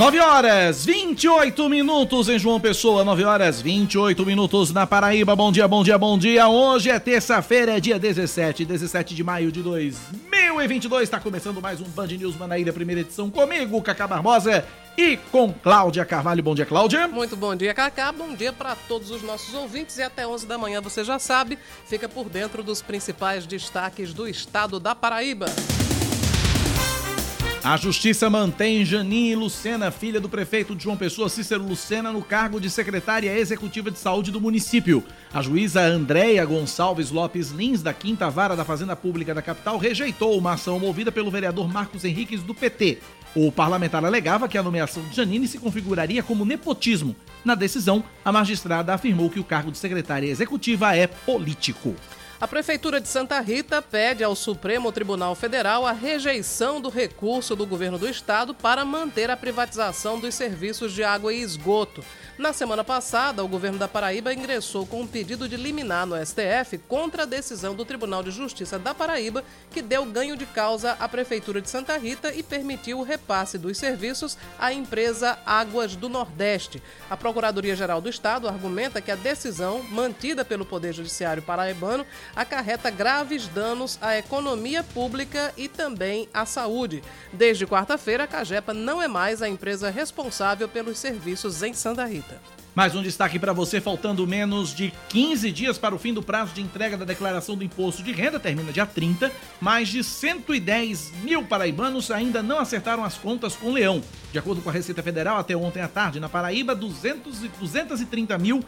9 horas 28 minutos em João Pessoa, 9 horas 28 minutos na Paraíba. Bom dia, bom dia, bom dia. Hoje é terça-feira, é dia 17, 17 de maio de 2022. Está começando mais um Band News Manaíra, primeira edição comigo, Cacá Barbosa e com Cláudia Carvalho. Bom dia, Cláudia. Muito bom dia, Cacá. Bom dia para todos os nossos ouvintes e até 11 da manhã, você já sabe, fica por dentro dos principais destaques do estado da Paraíba. A Justiça mantém Janine Lucena, filha do prefeito de João Pessoa, Cícero Lucena, no cargo de secretária executiva de saúde do município. A juíza Andréia Gonçalves Lopes Lins, da Quinta Vara da Fazenda Pública da capital, rejeitou uma ação movida pelo vereador Marcos Henriques, do PT. O parlamentar alegava que a nomeação de Janine se configuraria como nepotismo. Na decisão, a magistrada afirmou que o cargo de secretária executiva é político. A Prefeitura de Santa Rita pede ao Supremo Tribunal Federal a rejeição do recurso do governo do estado para manter a privatização dos serviços de água e esgoto. Na semana passada, o governo da Paraíba ingressou com um pedido de liminar no STF contra a decisão do Tribunal de Justiça da Paraíba, que deu ganho de causa à Prefeitura de Santa Rita e permitiu o repasse dos serviços à empresa Águas do Nordeste. A Procuradoria-Geral do Estado argumenta que a decisão, mantida pelo Poder Judiciário paraibano, acarreta graves danos à economia pública e também à saúde. Desde quarta-feira, a Cagepa não é mais a empresa responsável pelos serviços em Santa Rita. Mais um destaque para você, faltando menos de 15 dias para o fim do prazo de entrega da declaração do imposto de renda, termina dia 30. Mais de 110 mil paraibanos ainda não acertaram as contas com o Leão. De acordo com a Receita Federal, até ontem à tarde, na Paraíba, 200 e 230 mil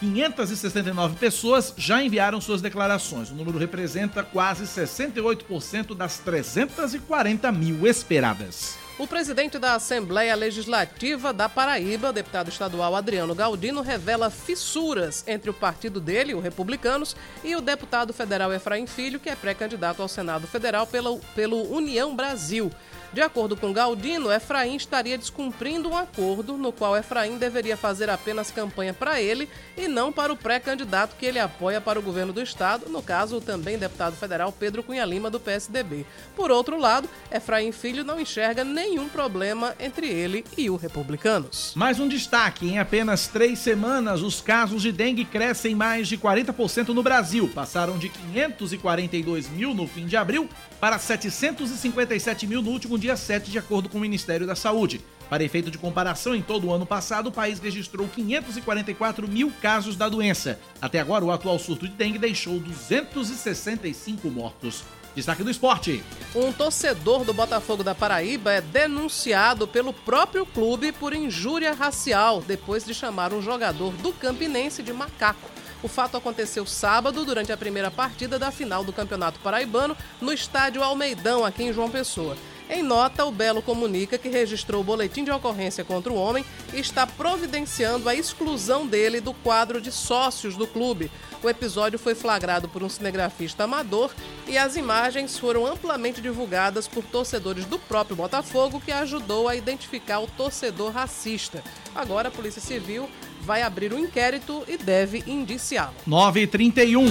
569 pessoas já enviaram suas declarações. O número representa quase 68% das 340 mil esperadas. O presidente da Assembleia Legislativa da Paraíba, deputado estadual Adriano Galdino, revela fissuras entre o partido dele, o Republicanos, e o deputado federal Efraim Filho, que é pré-candidato ao Senado Federal pelo, pelo União Brasil. De acordo com Galdino, Efraim estaria descumprindo um acordo no qual Efraim deveria fazer apenas campanha para ele e não para o pré-candidato que ele apoia para o governo do estado, no caso, o também deputado federal Pedro Cunha Lima, do PSDB. Por outro lado, Efraim Filho não enxerga nenhum problema entre ele e o Republicanos. Mais um destaque: em apenas três semanas, os casos de dengue crescem mais de 40% no Brasil. Passaram de 542 mil no fim de abril para 757 mil no último dia 7, de acordo com o Ministério da Saúde. Para efeito de comparação, em todo o ano passado, o país registrou 544 mil casos da doença. Até agora, o atual surto de dengue deixou 265 mortos. Destaque do esporte. Um torcedor do Botafogo da Paraíba é denunciado pelo próprio clube por injúria racial depois de chamar um jogador do Campinense de macaco. O fato aconteceu sábado, durante a primeira partida da final do Campeonato Paraibano, no estádio Almeidão, aqui em João Pessoa. Em nota, o Belo comunica que registrou o boletim de ocorrência contra o homem e está providenciando a exclusão dele do quadro de sócios do clube. O episódio foi flagrado por um cinegrafista amador e as imagens foram amplamente divulgadas por torcedores do próprio Botafogo, que ajudou a identificar o torcedor racista. Agora a Polícia Civil vai abrir um inquérito e deve indiciá-lo. 9h31.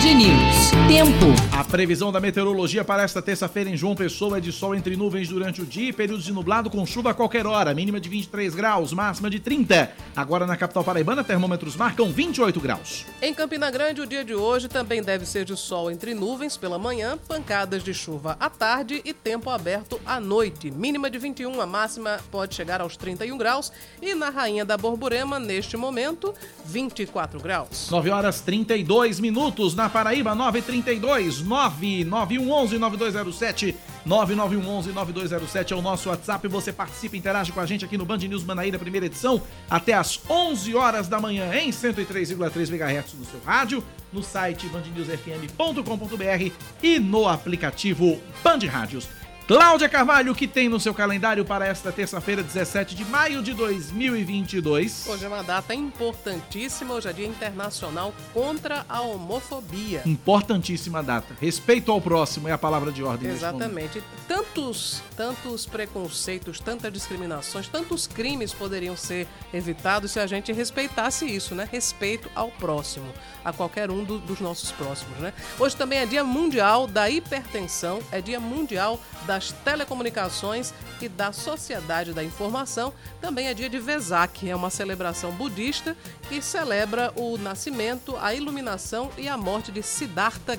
Band News. Tempo. A previsão da meteorologia para esta terça-feira em João Pessoa é de sol entre nuvens durante o dia e períodos de nublado com chuva a qualquer hora. Mínima de 23 graus, máxima de 30. Agora na capital paraibana, termômetros marcam 28 graus. Em Campina Grande, o dia de hoje também deve ser de sol entre nuvens pela manhã, pancadas de chuva à tarde e tempo aberto à noite. Mínima de 21, a máxima pode chegar aos 31 graus. E na Rainha da Borborema, neste momento, 24 graus. 9 horas 32 minutos na Paraíba, 932 99111 9207. 9911 9207 é o nosso WhatsApp. Você participa interage com a gente aqui no Band News Manaíra, primeira edição, até às 11 horas da manhã, em 103,3 MHz no seu rádio, no site bandnewsfm.com.br e no aplicativo Band Rádios. Cláudia Carvalho, o que tem no seu calendário para esta terça-feira, 17 de maio de 2022? Hoje é uma data importantíssima, hoje é Dia Internacional contra a Homofobia. Importantíssima data. Respeito ao próximo é a palavra de ordem. Exatamente. Tantos, tantos preconceitos, tantas discriminações, tantos crimes poderiam ser evitados se a gente respeitasse isso, né? Respeito ao próximo, a qualquer um do, dos nossos próximos, né? Hoje também é Dia Mundial da Hipertensão, é Dia Mundial das Telecomunicações e da Sociedade da Informação. Também é dia de Vesak, é uma celebração budista que celebra o nascimento, a iluminação e a morte de Siddhartha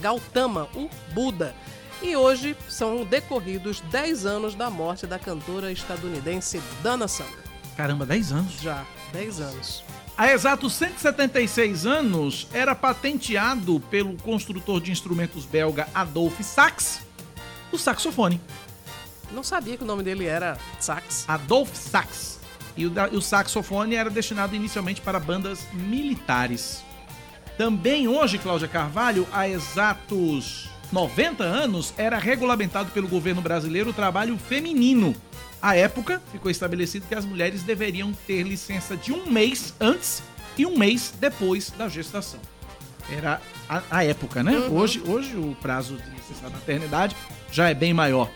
Gautama, o Buda. E hoje são decorridos 10 anos da morte da cantora estadunidense Dana Summer. Caramba, 10 anos? Já, 10 anos. Há exatos 176 anos, era patenteado pelo construtor de instrumentos belga Adolphe Sax o saxofone. Não sabia que o nome dele era Sax. Adolphe Sax. E o, o saxofone era destinado inicialmente para bandas militares. Também hoje, Cláudia Carvalho, há exatos 90 anos, era regulamentado pelo governo brasileiro o trabalho feminino. À época, ficou estabelecido que as mulheres deveriam ter licença de um mês antes e um mês depois da gestação. Era a, a época, né? Uhum. Hoje, hoje o prazo de licença da maternidade já é bem maior.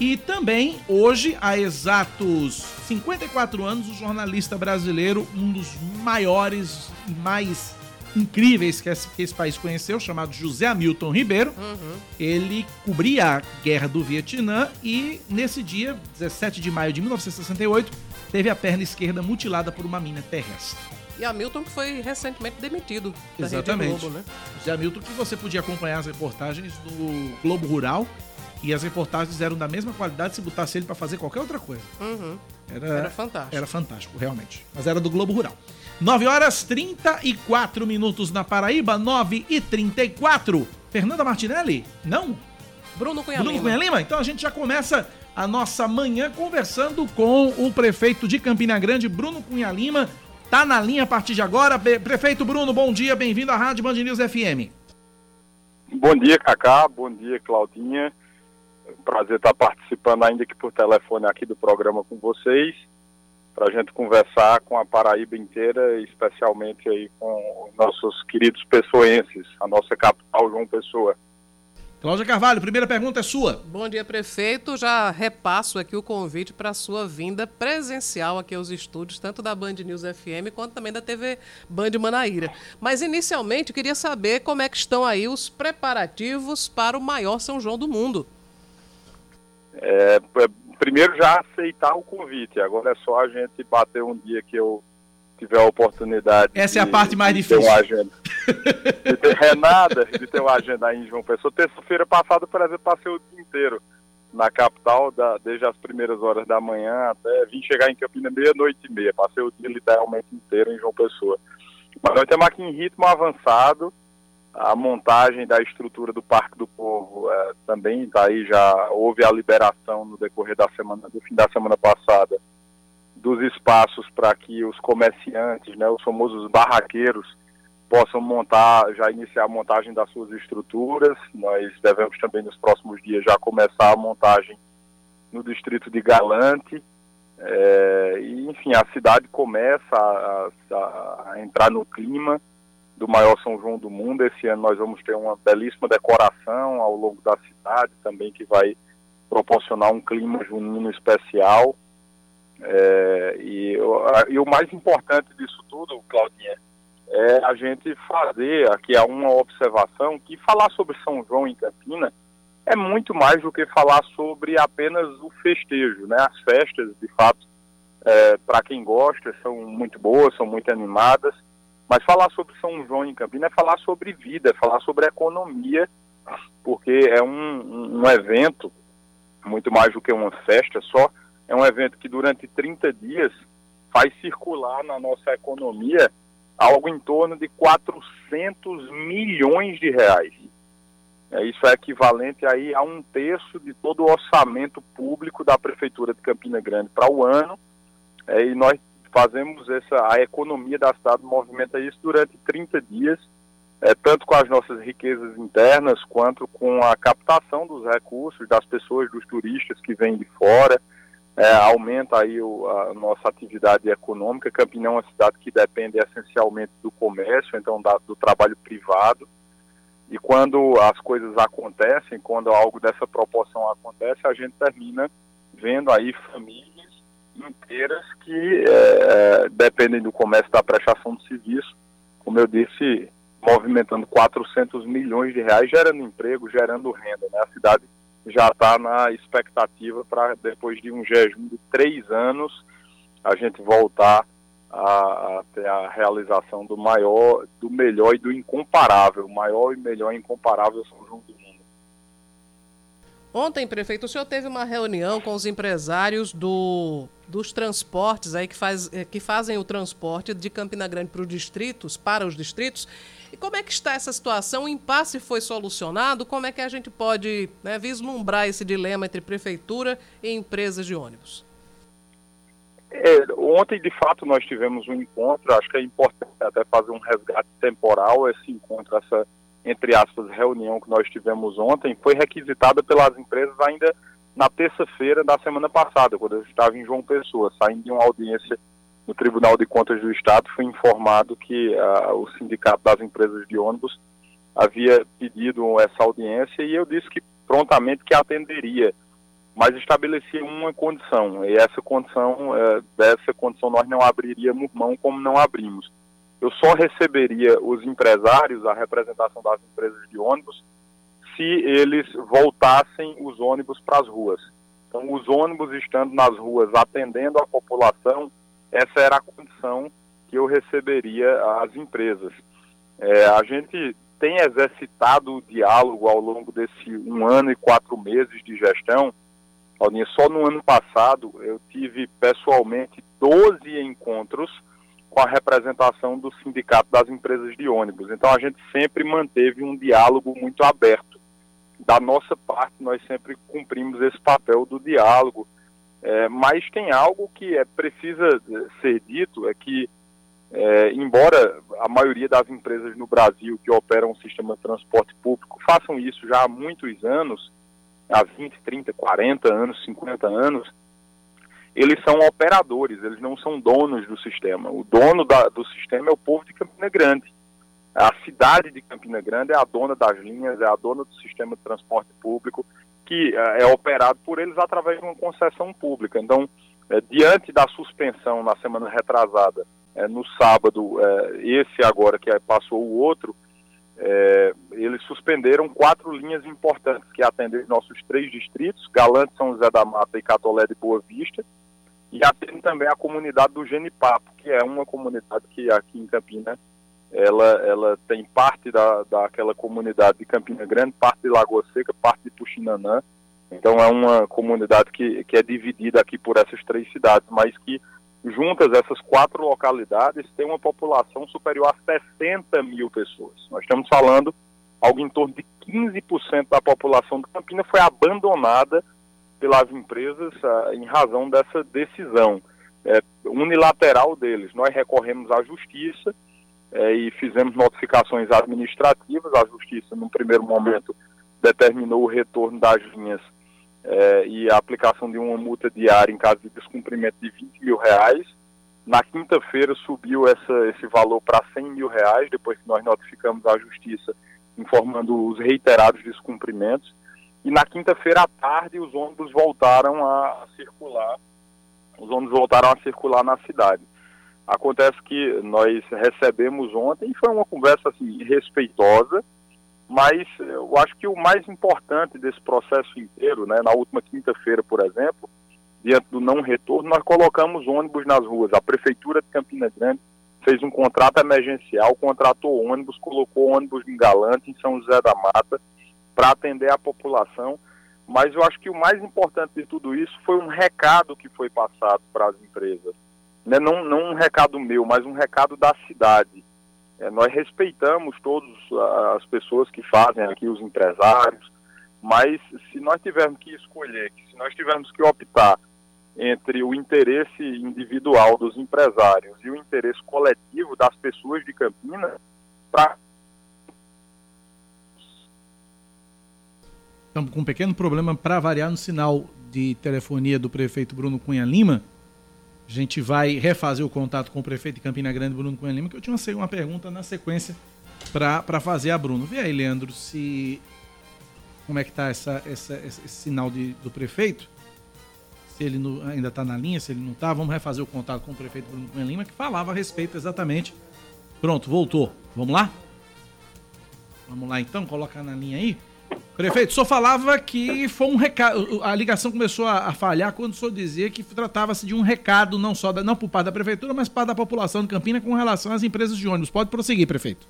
E também, hoje, há exatos 54 anos, o jornalista brasileiro, um dos maiores e mais incríveis que esse, que esse, país conheceu, chamado José Hamilton Ribeiro. Uhum. Ele cobria a Guerra do Vietnã e, nesse dia, 17 de maio de 1968, teve a perna esquerda mutilada por uma mina terrestre. E Hamilton que foi recentemente demitido da Exatamente. Rede Globo, né? José Hamilton que você podia acompanhar as reportagens do Globo Rural e as reportagens eram da mesma qualidade se botasse ele para fazer qualquer outra coisa. Uhum. Era, era fantástico. Era fantástico, realmente. Mas era do Globo Rural. 9 horas 34 minutos na Paraíba, 9 e 34. Fernanda Martinelli? Não? Bruno Cunha Bruno Lima. Cunha Lima? Então a gente já começa a nossa manhã conversando com o prefeito de Campina Grande, Bruno Cunha Lima. Tá na linha a partir de agora. Prefeito Bruno, bom dia, bem-vindo à Rádio Band News FM. Bom dia, Cacá. Bom dia, Claudinha prazer estar participando, ainda que por telefone, aqui do programa com vocês, para a gente conversar com a Paraíba inteira, especialmente aí com nossos queridos pessoenses, a nossa capital, João Pessoa. Cláudia Carvalho, primeira pergunta é sua. Bom dia, prefeito. Já repasso aqui o convite para a sua vinda presencial aqui aos estúdios, tanto da Band News FM quanto também da TV Band Manaíra. Mas, inicialmente, eu queria saber como é que estão aí os preparativos para o maior São João do mundo. É, primeiro já aceitar o convite, agora é só a gente bater um dia que eu tiver a oportunidade. Essa de, é a parte mais difícil. Ter uma agenda. de ter é nada, de ter uma agenda aí em João Pessoa. Terça-feira passada, por exemplo, passei o dia inteiro na capital, da, desde as primeiras horas da manhã até vim chegar em Campinas meia-noite e meia. Passei o dia literalmente inteiro em João Pessoa. Mas nós estamos aqui em ritmo avançado a montagem da estrutura do Parque do Povo é, também está aí, já houve a liberação no decorrer da semana, do fim da semana passada, dos espaços para que os comerciantes, né, os famosos barraqueiros, possam montar, já iniciar a montagem das suas estruturas. Nós devemos também nos próximos dias já começar a montagem no distrito de Galante. É, e, enfim, a cidade começa a, a, a entrar no clima do maior São João do mundo. Esse ano nós vamos ter uma belíssima decoração ao longo da cidade também que vai proporcionar um clima junino especial. É, e, e, o mais importante disso tudo, Claudinha, é a gente fazer aqui uma observação que falar sobre São João em Campina é muito mais do que falar sobre apenas o festejo, né? As festas, de fato, é, para quem gosta, são muito boas, são muito animadas, mas falar sobre São João em Campinas é falar sobre vida, é falar sobre economia, porque é um, um evento, muito mais do que uma festa só, é um evento que durante 30 dias faz circular na nossa economia algo em torno de 400 milhões de reais. É, isso é equivalente aí a um terço de todo o orçamento público da Prefeitura de Campina Grande para o ano. É, e nós fazemos essa, a economia da cidade movimenta isso durante 30 dias é, tanto com as nossas riquezas internas, quanto com a captação dos recursos das pessoas, dos turistas que vêm de fora, é, aumenta aí o, a nossa atividade econômica. Campina é uma cidade que depende essencialmente do comércio, então da, do trabalho privado. E quando as coisas acontecem, quando algo dessa proporção acontece, a gente termina vendo aí famílias inteiras que é, dependem do comércio da prestação de serviço, como eu disse, movimentando 400 milhões de reais, gerando emprego, gerando renda. Né? A cidade já está na expectativa para, depois de um jejum de três anos, a gente voltar a, a, ter a realização do maior, do melhor e do incomparável, o maior e melhor incomparável São João do Mundo. Ontem, prefeito, o senhor teve uma reunião com os empresários do, dos transportes aí que, faz, eh, que fazem o transporte de Campina Grande para os distritos, para os distritos. E como é que está essa situação? O impasse foi solucionado? Como é que a gente pode né, vislumbrar esse dilema entre prefeitura e empresas de ônibus? É, ontem, de fato, nós tivemos um encontro. Acho que é importante até fazer um resgate temporal. Esse encontro, essa entre aspas, reunião que nós tivemos ontem, foi requisitada pelas empresas ainda na terça-feira da semana passada, quando eu estava em João Pessoa, saindo de uma audiência no Tribunal de Contas do Estado, foi informado que uh, o Sindicato das Empresas de Ônibus havia pedido essa audiência e eu disse que prontamente que atenderia, mas estabelecia uma condição, e essa condição, uh, dessa condição nós não abriríamos mão como não abrimos. Eu só receberia os empresários, a representação das empresas de ônibus, se eles voltassem os ônibus para as ruas. Então, os ônibus estando nas ruas atendendo a população, essa era a condição que eu receberia às empresas. É, a gente tem exercitado o diálogo ao longo desse um ano e quatro meses de gestão. Aldinha, só no ano passado eu tive pessoalmente 12 encontros com a representação do sindicato das empresas de ônibus. Então a gente sempre manteve um diálogo muito aberto. Da nossa parte, nós sempre cumprimos esse papel do diálogo. É, mas tem algo que é, precisa ser dito, é que, é, embora a maioria das empresas no Brasil que operam um sistema de transporte público façam isso já há muitos anos, há 20, 30, 40 anos, 50 anos, eles são operadores, eles não são donos do sistema. O dono da, do sistema é o povo de Campina Grande. A cidade de Campina Grande é a dona das linhas, é a dona do sistema de transporte público, que é, é operado por eles através de uma concessão pública. Então, é, diante da suspensão na semana retrasada, é, no sábado, é, esse agora que passou o outro, é, eles suspenderam quatro linhas importantes que atendem nossos três distritos, Galante, São José da Mata e Catolé de Boa Vista, e atende também a comunidade do Genipapo, que é uma comunidade que aqui em Campina, ela, ela tem parte da, daquela comunidade de Campina Grande, parte de Lagoa Seca, parte de Puxinanã. Então é uma comunidade que, que é dividida aqui por essas três cidades, mas que juntas essas quatro localidades tem uma população superior a 60 mil pessoas. Nós estamos falando algo em torno de 15% da população de Campina foi abandonada pelas empresas ah, em razão dessa decisão é, unilateral deles. Nós recorremos à justiça é, e fizemos notificações administrativas. A justiça, no primeiro momento, determinou o retorno das linhas é, e a aplicação de uma multa diária em caso de descumprimento de 20 mil reais. Na quinta-feira subiu essa, esse valor para 100 mil reais, depois que nós notificamos a justiça informando os reiterados descumprimentos. E na quinta-feira à tarde os ônibus voltaram a circular, os ônibus voltaram a circular na cidade. Acontece que nós recebemos ontem, foi uma conversa assim, respeitosa, mas eu acho que o mais importante desse processo inteiro, né, na última quinta-feira, por exemplo, diante do não retorno, nós colocamos ônibus nas ruas. A Prefeitura de Campina Grande fez um contrato emergencial, contratou ônibus, colocou ônibus em Galante, em São José da Mata, para atender a população. Mas eu acho que o mais importante de tudo isso foi um recado que foi passado para as empresas né, não, não um recado meu, mas um recado da cidade. É, nós respeitamos todas ah, as pessoas que fazem aqui, os empresários, mas se nós tivermos que escolher, se nós tivermos que optar entre o interesse individual dos empresários e o interesse coletivo das pessoas de Campinas, para Estamos com um pequeno problema para variar no sinal de telefonia do prefeito Bruno Cunha Lima. A gente vai refazer o contato com o prefeito de Campina Grande, Bruno Cunha Lima, que eu tinha uma, pergunta na sequência para fazer a Bruno. Vê aí, Leandro, se como é que está essa, essa, esse, esse sinal de, do prefeito. Se ele no, ainda está na linha, se ele não está, vamos refazer o contato com o prefeito Bruno Cunha Lima, que falava a respeito exatamente. Pronto, voltou. Vamos lá? Vamos lá então, coloca na linha aí. Prefeito, o senhor falava que foi um recado. A ligação começou a, a falhar quando o senhor dizia que tratava-se de um recado, não só da, não por parte da prefeitura, mas para da população de Campina com relação às empresas de ônibus. Pode prosseguir, prefeito.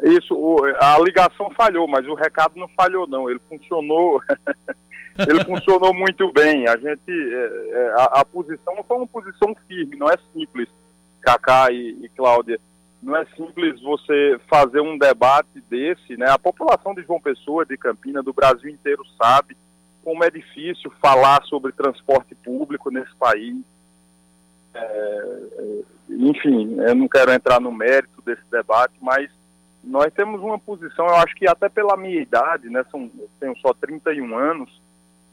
Isso, a ligação falhou, mas o recado não falhou, não. Ele funcionou. ele funcionou muito bem. A gente, é, é, a, a, posição foi uma posição firme, não é simples, Cacá e, e Cláudia não é simples você fazer um debate desse, né? A população de João Pessoa, de Campina, do Brasil inteiro sabe como é difícil falar sobre transporte público nesse país. É, é, enfim, eu não quero entrar no mérito desse debate, mas nós temos uma posição, eu acho que até pela minha idade, né, são, tenho só 31 anos,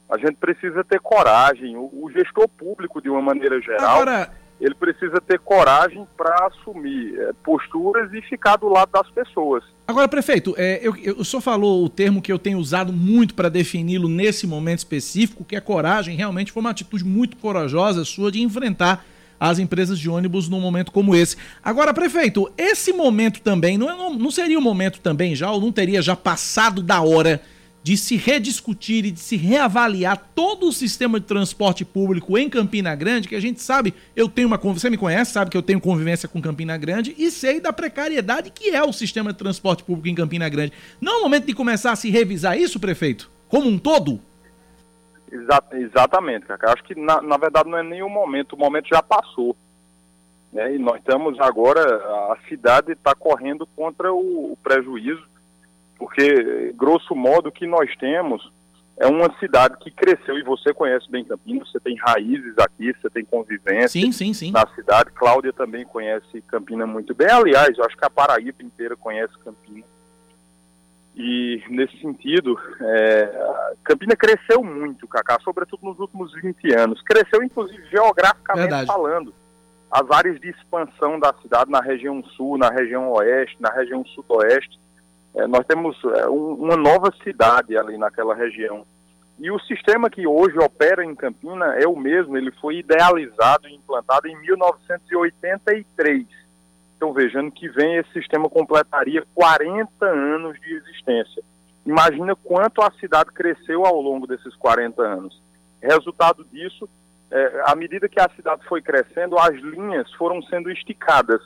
a gente precisa ter coragem. O, o gestor público, de uma maneira geral, Agora, ele precisa ter coragem para assumir é, posturas e ficar do lado das pessoas. Agora, prefeito, é, eu, eu, o senhor falou o termo que eu tenho usado muito para defini-lo nesse momento específico, que é coragem. Realmente foi uma atitude muito corajosa sua de enfrentar as empresas de ônibus num momento como esse. Agora, prefeito, esse momento também, não, é, não, não seria o um momento também já, ou não teria já passado da hora de se rediscutir e de se reavaliar todo o sistema de transporte público em Campina Grande, que a gente sabe, eu tenho uma você me conhece, sabe que eu tenho convivência com Campina Grande e sei da precariedade que é o sistema de transporte público em Campina Grande. Não é o momento de começar a se revisar isso, prefeito? Como um todo? Exa exatamente, Cacá. Acho que na, na verdade não é o momento, o momento já passou. Né? E nós estamos agora, a cidade está correndo contra o, o prejuízo porque, grosso modo, o que nós temos é uma cidade que cresceu, e você conhece bem Campinas, você tem raízes aqui, você tem convivência sim, sim, sim. na cidade. Cláudia também conhece Campina muito bem. Aliás, eu acho que a Paraíba inteira conhece Campina. E, nesse sentido, é, Campina cresceu muito, Cacá, sobretudo nos últimos 20 anos. Cresceu, inclusive, geograficamente Verdade. falando. As áreas de expansão da cidade na região sul, na região oeste, na região sudoeste, é, nós temos é, um, uma nova cidade ali naquela região. E o sistema que hoje opera em Campina é o mesmo, ele foi idealizado e implantado em 1983. Então vejando que vem esse sistema completaria 40 anos de existência. Imagina quanto a cidade cresceu ao longo desses 40 anos. Resultado disso, é, à medida que a cidade foi crescendo, as linhas foram sendo esticadas.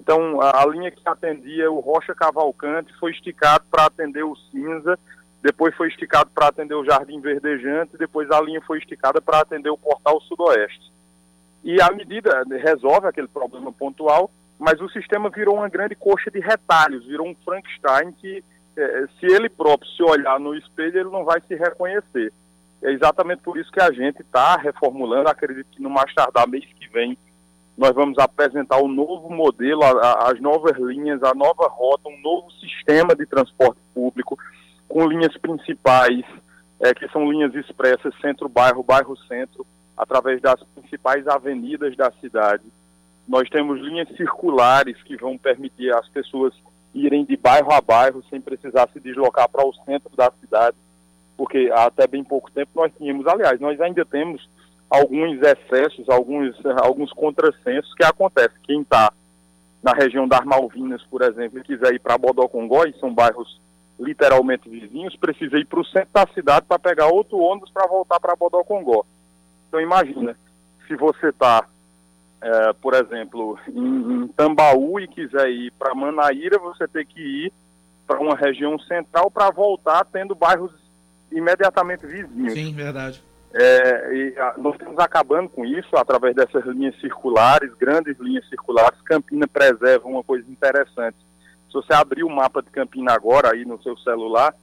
Então, a, a linha que atendia o Rocha Cavalcante foi esticado para atender o Cinza, depois foi esticado para atender o Jardim Verdejante, depois a linha foi esticada para atender o Portal Sudoeste. E a medida resolve aquele problema pontual, mas o sistema virou uma grande coxa de retalhos, virou um Frankenstein que, eh, se ele próprio se olhar no espelho, ele não vai se reconhecer. É exatamente por isso que a gente está reformulando, acredito que no mais tardar mês que vem nós vamos apresentar o novo modelo, a, a, as novas linhas, a nova rota, um novo sistema de transporte público com linhas principais, é, que são linhas expressas centro-bairro, bairro-centro, através das principais avenidas da cidade. Nós temos linhas circulares que vão permitir às pessoas irem de bairro a bairro sem precisar se deslocar para o centro da cidade, porque até bem pouco tempo nós tínhamos, aliás, nós ainda temos alguns excessos, alguns, alguns contrassensos que acontecem. Quem está na região das Malvinas, por exemplo, e quiser ir para Bodocongó, e são bairros literalmente vizinhos, precisa ir para o centro da cidade para pegar outro ônibus para voltar para Bodocongó. Então imagina, se você está, é, por exemplo, em, em, Tambaú e quiser ir para Manaíra, você tem que ir para uma região central para voltar tendo bairros imediatamente vizinhos. Sim, verdade. É, e a, nós estamos acabando com isso através dessas linhas circulares, grandes linhas circulares. Campina preserva uma coisa interessante. Se você abrir o mapa de Campina agora aí no seu celular,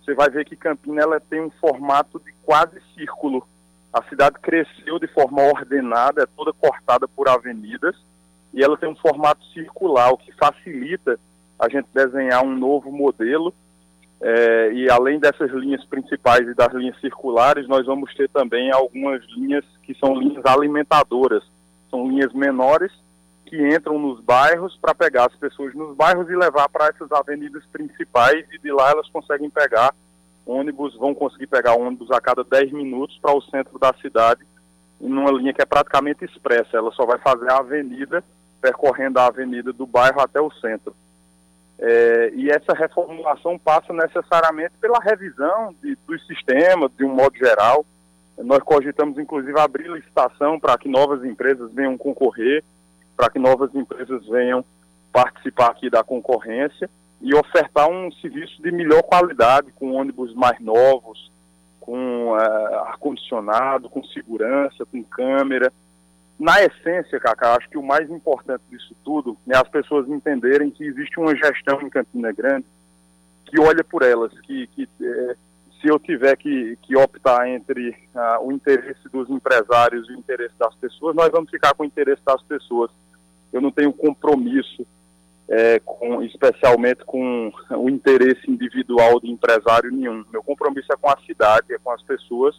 você vai ver que Campina ela tem um formato de quase círculo. A cidade cresceu de forma ordenada, é toda cortada por avenidas, e ela tem um formato circular, o que facilita a gente desenhar um novo modelo É, e além dessas linhas principais e das linhas circulares, nós vamos ter também algumas linhas que são linhas alimentadoras. São linhas menores que entram nos bairros para pegar as pessoas nos bairros e levar para essas avenidas principais e de lá elas conseguem pegar ônibus, vão conseguir pegar ônibus a cada 10 minutos para o centro da cidade, numa linha que é praticamente expressa. Ela só vai fazer a avenida, percorrendo a avenida do bairro até o centro. É, e essa reformulação passa necessariamente pela revisão de, dos sistemas, de um modo geral. Nós cogitamos, inclusive, abrir licitação para que novas empresas venham concorrer, para que novas empresas venham participar aqui da concorrência e ofertar um serviço de melhor qualidade, com ônibus mais novos, com uh, ar-condicionado, com segurança, com câmera, na essência, Cacá, acho que o mais importante disso tudo é as pessoas entenderem que existe uma gestão em Campina Grande que olha por elas, que, que é, se eu tiver que, que optar entre uh, o interesse dos empresários e o interesse das pessoas, nós vamos ficar com o interesse das pessoas. Eu não tenho compromisso, é, com, especialmente com o interesse individual de empresário nenhum. Meu compromisso é com a cidade, é com as pessoas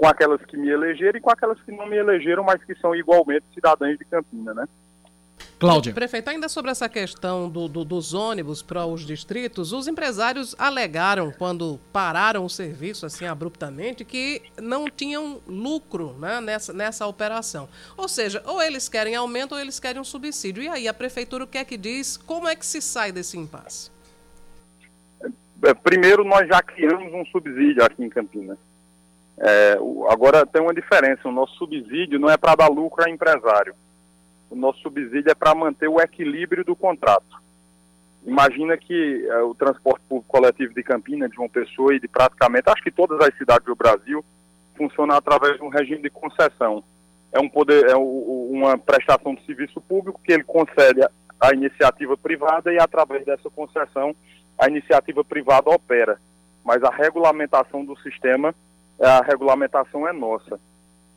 com aquelas que me elegeram e com aquelas que não me elegeram, mas que são igualmente cidadãs de Campina, né? Cláudia. Prefeito, ainda sobre essa questão do, do, dos ônibus para os distritos, os empresários alegaram, quando pararam o serviço assim abruptamente, que não tinham lucro né, nessa, nessa operação. Ou seja, ou eles querem aumento ou eles querem um subsídio. E aí, a prefeitura o que é que diz? Como é que se sai desse impasse? É, primeiro, nós já criamos um subsídio aqui em Campinas. É, agora tem uma diferença, o nosso subsídio não é para dar lucro a empresário. O nosso subsídio é para manter o equilíbrio do contrato. Imagina que é, o transporte público coletivo de Campinas, de João Pessoa e de praticamente, acho que todas as cidades do Brasil, funciona através de um regime de concessão. É, um poder, é uma prestação de serviço público que ele concede à iniciativa privada e através dessa concessão a iniciativa privada opera. Mas a regulamentação do sistema a regulamentação é nossa.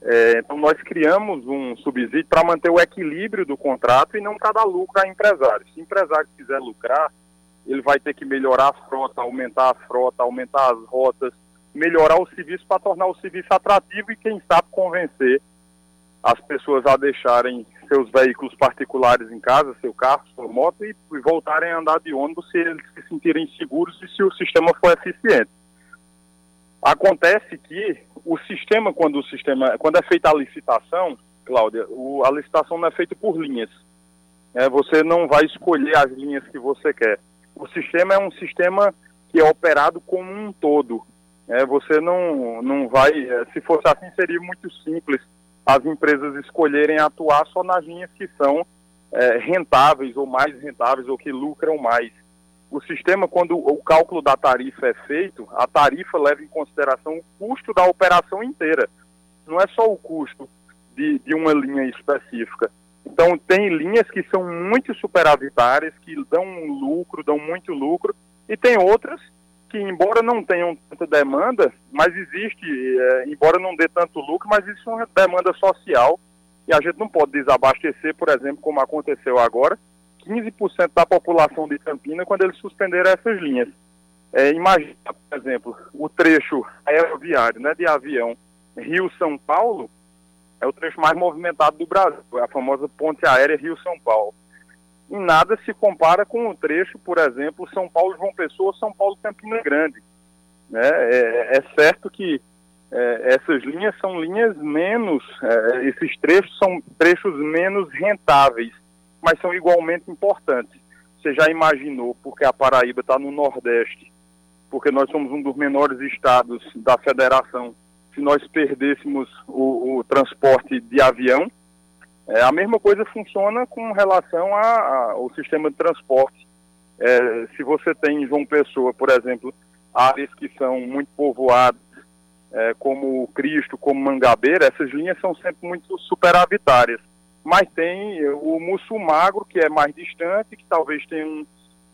É, então, nós criamos um subsídio para manter o equilíbrio do contrato e não dar lucro a empresário. Se o empresário quiser lucrar, ele vai ter que melhorar a frota, aumentar a frota, aumentar as rotas, melhorar o serviço para tornar o serviço atrativo e, quem sabe, convencer as pessoas a deixarem seus veículos particulares em casa, seu carro, sua moto, e, e voltarem a andar de ônibus se eles se sentirem seguros e se o sistema for eficiente. Acontece que o sistema, quando o sistema, quando é feita a licitação, Cláudia, o, a licitação não é feita por linhas. É, você não vai escolher as linhas que você quer. O sistema é um sistema que é operado como um todo. É, você não, não vai. É, se fosse assim, seria muito simples as empresas escolherem atuar só nas linhas que são é, rentáveis ou mais rentáveis ou que lucram mais o sistema, quando o cálculo da tarifa é feito, a tarifa leva em consideração o custo da operação inteira. Não é só o custo de, de uma linha específica. Então, tem linhas que são muito superavitárias, que dão lucro, dão muito lucro, e tem outras que, embora não tenham tanta demanda, mas existe, é, embora não dê tanto lucro, mas existe uma demanda social, e a gente não pode desabastecer, por exemplo, como aconteceu agora, 15% da população de Campina quando eles suspenderam essas linhas. É, imagina, por exemplo, o trecho aeroviário né, de avião Rio-São Paulo é o trecho mais movimentado do Brasil, é a famosa ponte aérea Rio-São Paulo. Em nada se compara com o trecho, por exemplo, São Paulo-João Pessoa, São Paulo-Campina Grande. Né? É, é certo que é, essas linhas são linhas menos, é, esses trechos são trechos menos rentáveis mas são igualmente importantes. Você já imaginou, porque a Paraíba está no Nordeste, porque nós somos um dos menores estados da federação, se nós perdêssemos o, o transporte de avião, é, a mesma coisa funciona com relação a, ao sistema de transporte. É, se você tem em João Pessoa, por exemplo, áreas que são muito povoadas, é, como Cristo, como Mangabeira, essas linhas são sempre muito superavitárias mas tem o Musso Magro, que é mais distante, que talvez tenha um,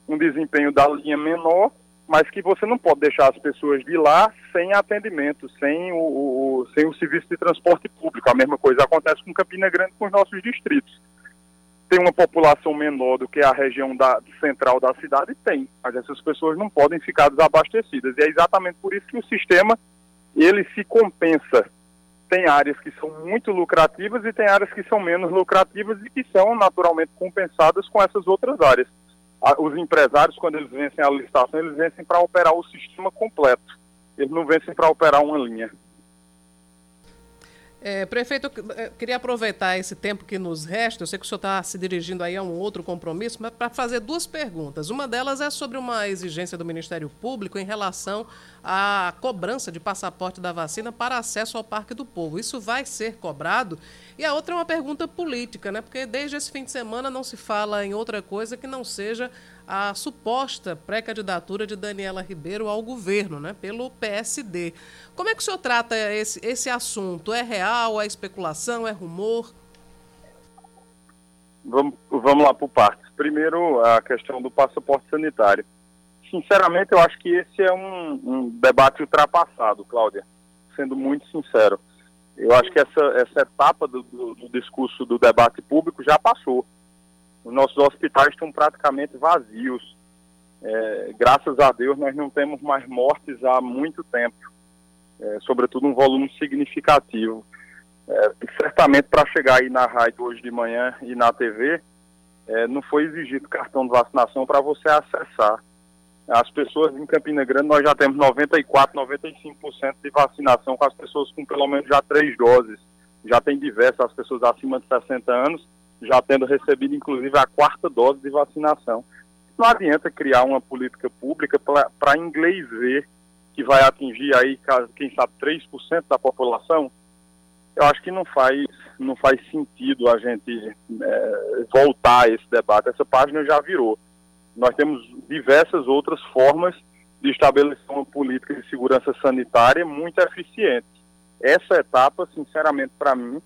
um desempenho da linha menor, mas que você não pode deixar as pessoas de lá sem atendimento, sem o, o, sem o serviço de transporte público. A mesma coisa acontece com Campina Grande com os nossos distritos. tem uma população menor do que a região da, central da cidade? Tem, mas essas pessoas não podem ficar desabastecidas. E é exatamente por isso que o sistema ele se compensa. Tem áreas que são muito lucrativas e tem áreas que são menos lucrativas e que são naturalmente compensadas com essas outras áreas. Os empresários, quando eles vencem a licitação, eles vencem para operar o sistema completo. Eles não vencem para operar uma linha. É, prefeito, eu é, queria aproveitar esse tempo que nos resta. Eu sei que o senhor está se dirigindo aí a um outro compromisso, mas para fazer duas perguntas. Uma delas é sobre uma exigência do Ministério Público em relação à cobrança de passaporte da vacina para acesso ao Parque do Povo. Isso vai ser cobrado? E a outra é uma pergunta política, né? Porque desde esse fim de semana não se fala em outra coisa que não seja a suposta pré-candidatura de Daniela Ribeiro ao governo, né, pelo PSD. Como é que o senhor trata esse, esse assunto? É real, é especulação, é rumor? Vamos, vamos lá por partes. Primeiro, a questão do passaporte sanitário. Sinceramente, eu acho que esse é um, um debate ultrapassado, Cláudia, sendo muito sincero. Eu acho que essa, essa etapa do, do, do discurso do debate público já passou os nossos hospitais estão praticamente vazios. É, graças a Deus, nós não temos mais mortes há muito tempo, é, sobretudo um volume significativo. É, certamente, para chegar aí na rádio hoje de manhã e na TV, é, não foi exigido cartão de vacinação para você acessar. As pessoas em Campina Grande, nós já temos 94, 95% de vacinação com as pessoas com pelo menos já três doses. Já tem diversas pessoas acima de 60 anos já tendo recebido inclusive a quarta dose de vacinação. Não adianta criar uma política pública para inglês ver que vai atingir aí, quem sabe, 3% da população. Eu acho que não faz, não faz sentido a gente é, voltar a esse debate. Essa página já virou. Nós temos diversas outras formas de estabelecer uma política de segurança sanitária muito eficiente. Essa etapa, sinceramente, para mim,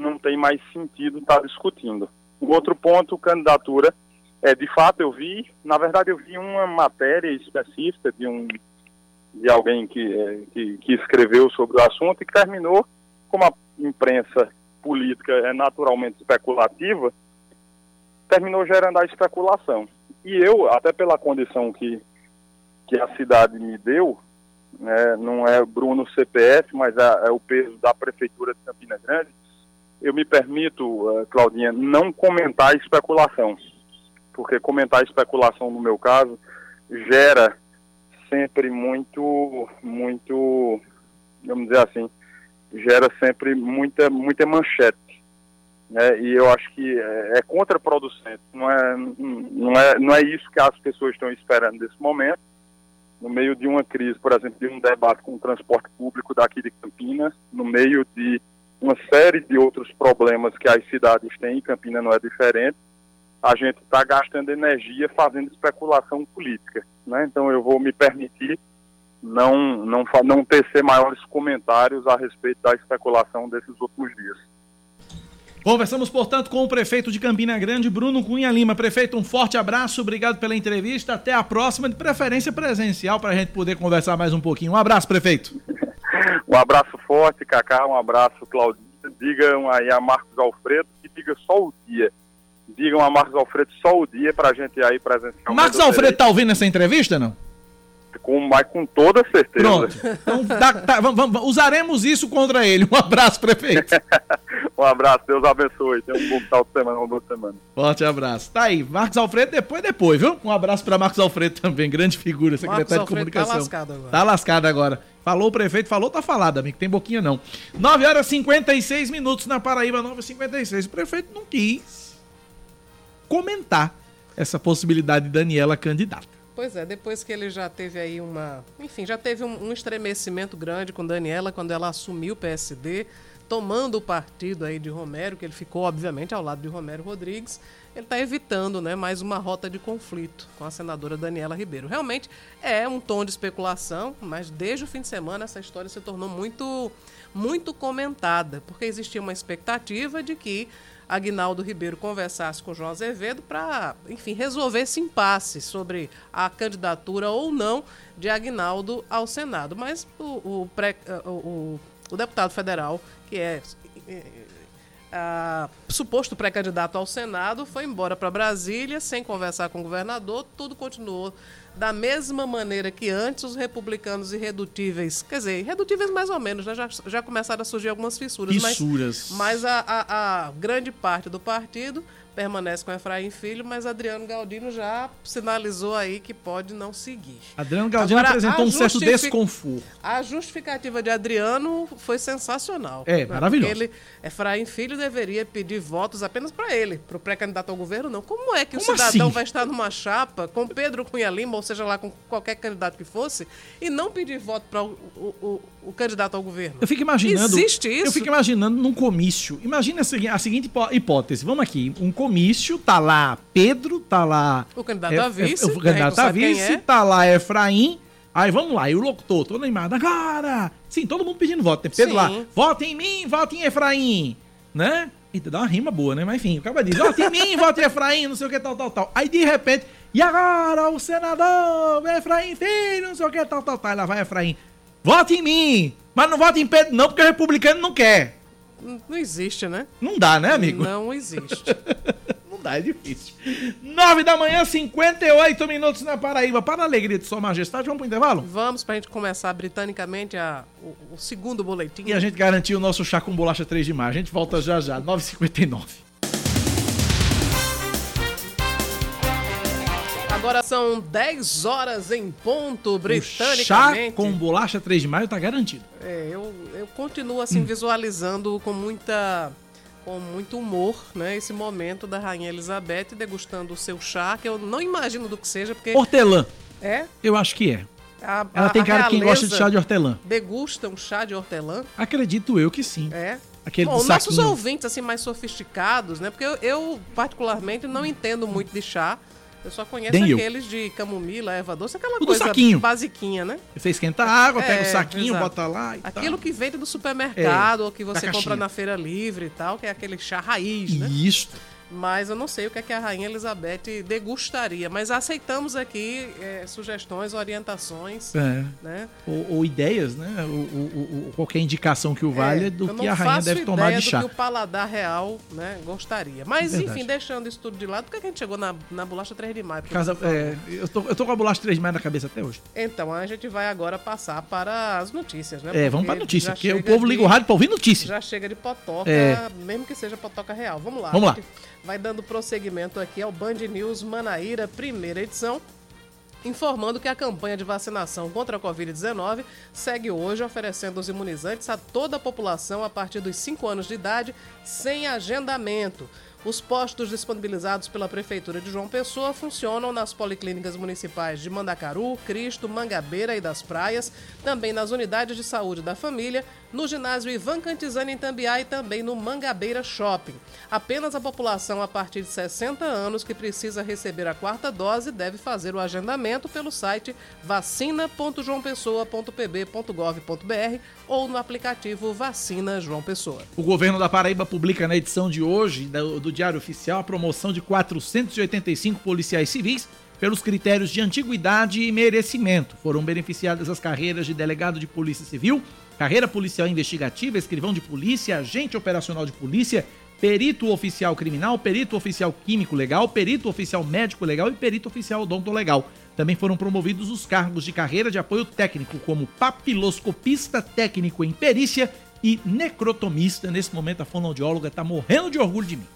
não tem mais sentido estar tá discutindo. O outro ponto, candidatura, é, de fato eu vi, na verdade eu vi uma matéria específica de um de alguém que, é, que, que escreveu sobre o assunto e que terminou, como a imprensa política é naturalmente especulativa, terminou gerando a especulação. E eu, até pela condição que, que a cidade me deu, né, não é Bruno CPF, mas é, é o peso da Prefeitura de Campina Grande, eu me permito, uh, Claudinha, não comentar especulação, porque comentar especulação, no meu caso, gera sempre muito, muito, vamos dizer assim, gera sempre muita, muita manchete. Né? E eu acho que é, é contraproducente. Não é, não, é, não é isso que as pessoas estão esperando nesse momento. No meio de uma crise, por exemplo, de um debate com o transporte público daqui de Campinas, no meio de uma série de outros problemas que as cidades têm, Campina não é diferente, a gente está gastando energia fazendo especulação política. Né? Então eu vou me permitir não, não, não tecer maiores comentários a respeito da especulação desses últimos dias. Conversamos, portanto, com o prefeito de Campina Grande, Bruno Cunha Lima. Prefeito, um forte abraço, obrigado pela entrevista. Até a próxima, de preferência presencial, para a gente poder conversar mais um pouquinho. Um abraço, prefeito. Um abraço forte, Cacá, um abraço, Claudinho. Digam aí a Marcos Alfredo que diga só o dia. Digam a Marcos Alfredo só o dia para a gente aí presencialmente. Marcos Alfredo tá ouvindo essa entrevista, não? Com, mas com toda certeza. Pronto. Então, dá, tá, vamos, vamos, usaremos isso contra ele. Um abraço, prefeito. um abraço, Deus abençoe. Tenha um bom final de semana, uma boa semana. Forte abraço. Tá aí, Marcos Alfredo, depois, depois, viu? Um abraço para Marcos Alfredo também, grande figura, secretário de tá comunicação. Tá lascado agora. Tá lascado agora. Falou o prefeito, falou, tá falado, amigo. Tem boquinha não. 9 horas e 56 minutos na Paraíba, 9 h 56. O prefeito não quis comentar essa possibilidade de Daniela candidata. Pois é, depois que ele já teve aí uma. Enfim, já teve um, um estremecimento grande com Daniela quando ela assumiu o PSD, tomando o partido aí de Romero, que ele ficou, obviamente, ao lado de Romero Rodrigues ele está evitando né, mais uma rota de conflito com a senadora Daniela Ribeiro. Realmente é um tom de especulação, mas desde o fim de semana essa história se tornou muito, muito comentada, porque existia uma expectativa de que Agnaldo Ribeiro conversasse com João Azevedo para, enfim, resolver esse impasse sobre a candidatura ou não de Agnaldo ao Senado. Mas o, o, pré, o, o deputado federal, que é a, suposto pré-candidato ao Senado foi embora para Brasília sem conversar com o governador, tudo continuou da mesma maneira que antes os republicanos irredutíveis, quer dizer, irredutíveis mais ou menos, né? já, já começaram a surgir algumas fissuras, Fissuras. mas, mas a, a, a grande parte do partido permanece com Efraim Filho, mas Adriano Galdino já sinalizou aí que pode não seguir. Adriano Galdino Agora, apresentou um certo desconforto. A justificativa de Adriano foi sensacional. É, maravilhoso. Ele, Efraim Filho deveria pedir votos apenas para ele, para o pré-candidato ao governo, não. Como é que o Como cidadão assim? vai estar numa chapa com Pedro Cunha Lima, ou seja lá com qualquer candidato que fosse, e não pedir voto para o, o- o- o candidato ao governo? Eu fico imaginando. Existe isso? Eu fico imaginando num comício. Imagina a, segui- a seguinte hipó- hipótese. Vamos aqui. Um comício, tá lá Pedro, tá lá. O candidato a vice, o que a gente candidato não a vice, é. tá lá Efraim. Aí vamos lá, e o locutor, todo animado. Agora! Sim, todo mundo pedindo voto. Tem Pedro Sim. lá. Vote em mim, vote em Efraim. Né? Eita, dá uma rima boa, né? Mas enfim, o cara diz: vote em mim, vote em Efraim, não sei o que, tal, tal, tal. Aí de repente, e agora o senador Efraim Filho, não sei o que, tal, tal, tal. Aí lá vai Efraim. Vote em mim! Mas não vote em Pedro, não, porque o republicano não quer. Não- existe, né? Não dá, né, amigo? Não existe. Não dá, é difícil. 9 da manhã, 58 minutos na Paraíba. Para a alegria de Sua Majestade, vamos pro intervalo? Vamos para a gente começar britanicamente a, o, o segundo boletim. E a gente garantiu o nosso chá com bolacha 3 de maio. A gente volta já já, 9h59. Agora são 10 horas em ponto, O chá com bolacha 3 de maio tá garantido. É, eu, eu continuo assim visualizando com muita com muito humor, né, esse momento da rainha Elizabeth degustando o seu chá, que eu não imagino do que seja, porque Hortelã, é eu acho que é. a, Ela a- tem cara de quem gosta de chá de hortelã. degusta um chá de hortelã, Acredito eu que sim. é. Aquele Bom, nossos ouvintes assim mais sofisticados, né? Porque eu, eu, particularmente não entendo muito de chá. Eu só conheço Nem eu. aqueles de camomila, erva doce, aquela O do coisa saquinho. basiquinha, né? Você esquenta a água, pega o É, saquinho, exato. bota lá e Aquilo tal. que vende do supermercado ou que você compra na feira livre e tal, que é aquele chá raiz, né? Isso. Mas eu não sei o que, é que a Rainha Elizabeth degustaria. Mas aceitamos aqui é, sugestões, orientações, É. né? Ou, ou ideias, né? O, o- o- qualquer indicação que o valha É, do eu que a rainha deve tomar ideia de do chá. que o paladar real né, gostaria. Mas, enfim, deixando isso tudo de lado, por que que a gente chegou na, na bolacha 3 de maio? Casa, é, eu, tô, eu tô com a bolacha 3 de maio na cabeça até hoje. Então, a gente vai agora passar para as notícias, né? É, vamos Porque pra notícia, porque o povo de- liga o rádio pra ouvir notícia. Já chega de potoca, É. mesmo que seja potoca real. Vamos lá. Vamos lá. Vai dando prosseguimento aqui ao Band News Manaíra, primeira edição. Informando que a campanha de vacinação contra a Covid-19 segue hoje oferecendo os imunizantes a toda a população a partir dos 5 anos de idade, sem agendamento. Os postos disponibilizados pela Prefeitura de João Pessoa funcionam nas policlínicas municipais de Mandacaru, Cristo, Mangabeira e das Praias, também nas unidades de saúde da família, no ginásio Ivan Cantizani em Tambiá e também no Mangabeira Shopping. Apenas a população a partir de 60 anos que precisa receber a quarta dose deve fazer o agendamento pelo site vacina.joaopessoa.pb.gov.br ou no aplicativo Vacina João Pessoa. O governo da Paraíba publica na edição de hoje do, do Diário Oficial a promoção de 485 policiais civis pelos critérios de antiguidade e merecimento. Foram beneficiadas as carreiras de delegado de Polícia Civil, carreira policial investigativa, escrivão de polícia, agente operacional de polícia, perito oficial criminal, perito oficial químico legal, perito oficial médico legal e perito oficial odonto legal. Também foram promovidos os cargos de carreira de apoio técnico, como papiloscopista técnico em perícia e necrotomista. Nesse momento, a fonoaudióloga está morrendo de orgulho de mim.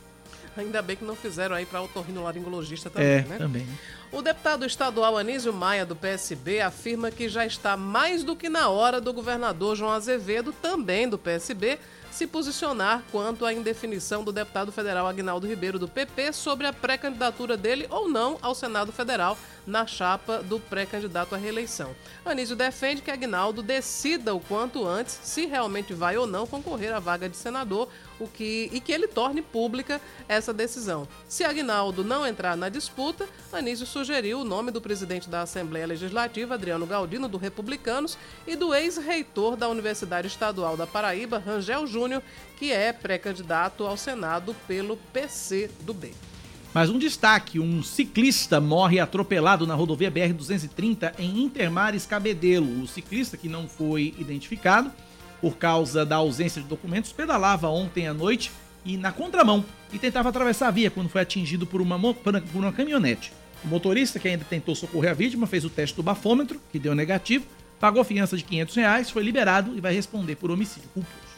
Ainda bem que não fizeram aí para otorrinolaringologista também, É, né? também. O deputado estadual Anísio Maia, do PSB, afirma que já está mais do que na hora do governador João Azevedo, também do PSB, se posicionar quanto à indefinição do deputado federal Agnaldo Ribeiro, do PP, sobre a pré-candidatura dele ou não ao Senado Federal na chapa do pré-candidato à reeleição. Anísio defende que Agnaldo decida o quanto antes se realmente vai ou não concorrer à vaga de senador o que, e que ele torne pública essa decisão. Se Agnaldo não entrar na disputa, Anísio sugeriu o nome do presidente da Assembleia Legislativa, Adriano Galdino, do Republicanos, e do ex-reitor da Universidade Estadual da Paraíba, Rangel Júnior, que é pré-candidato ao Senado pelo PC do B. Mais um destaque: um ciclista morre atropelado na rodovia BR-230 em Intermares Cabedelo. O ciclista, que não foi identificado por causa da ausência de documentos, pedalava ontem à noite e na contramão e tentava atravessar a via quando foi atingido por uma, por uma caminhonete. O motorista, que ainda tentou socorrer a vítima, fez o teste do bafômetro, que deu negativo, pagou fiança de 500 reais, foi liberado e vai responder por homicídio culposo.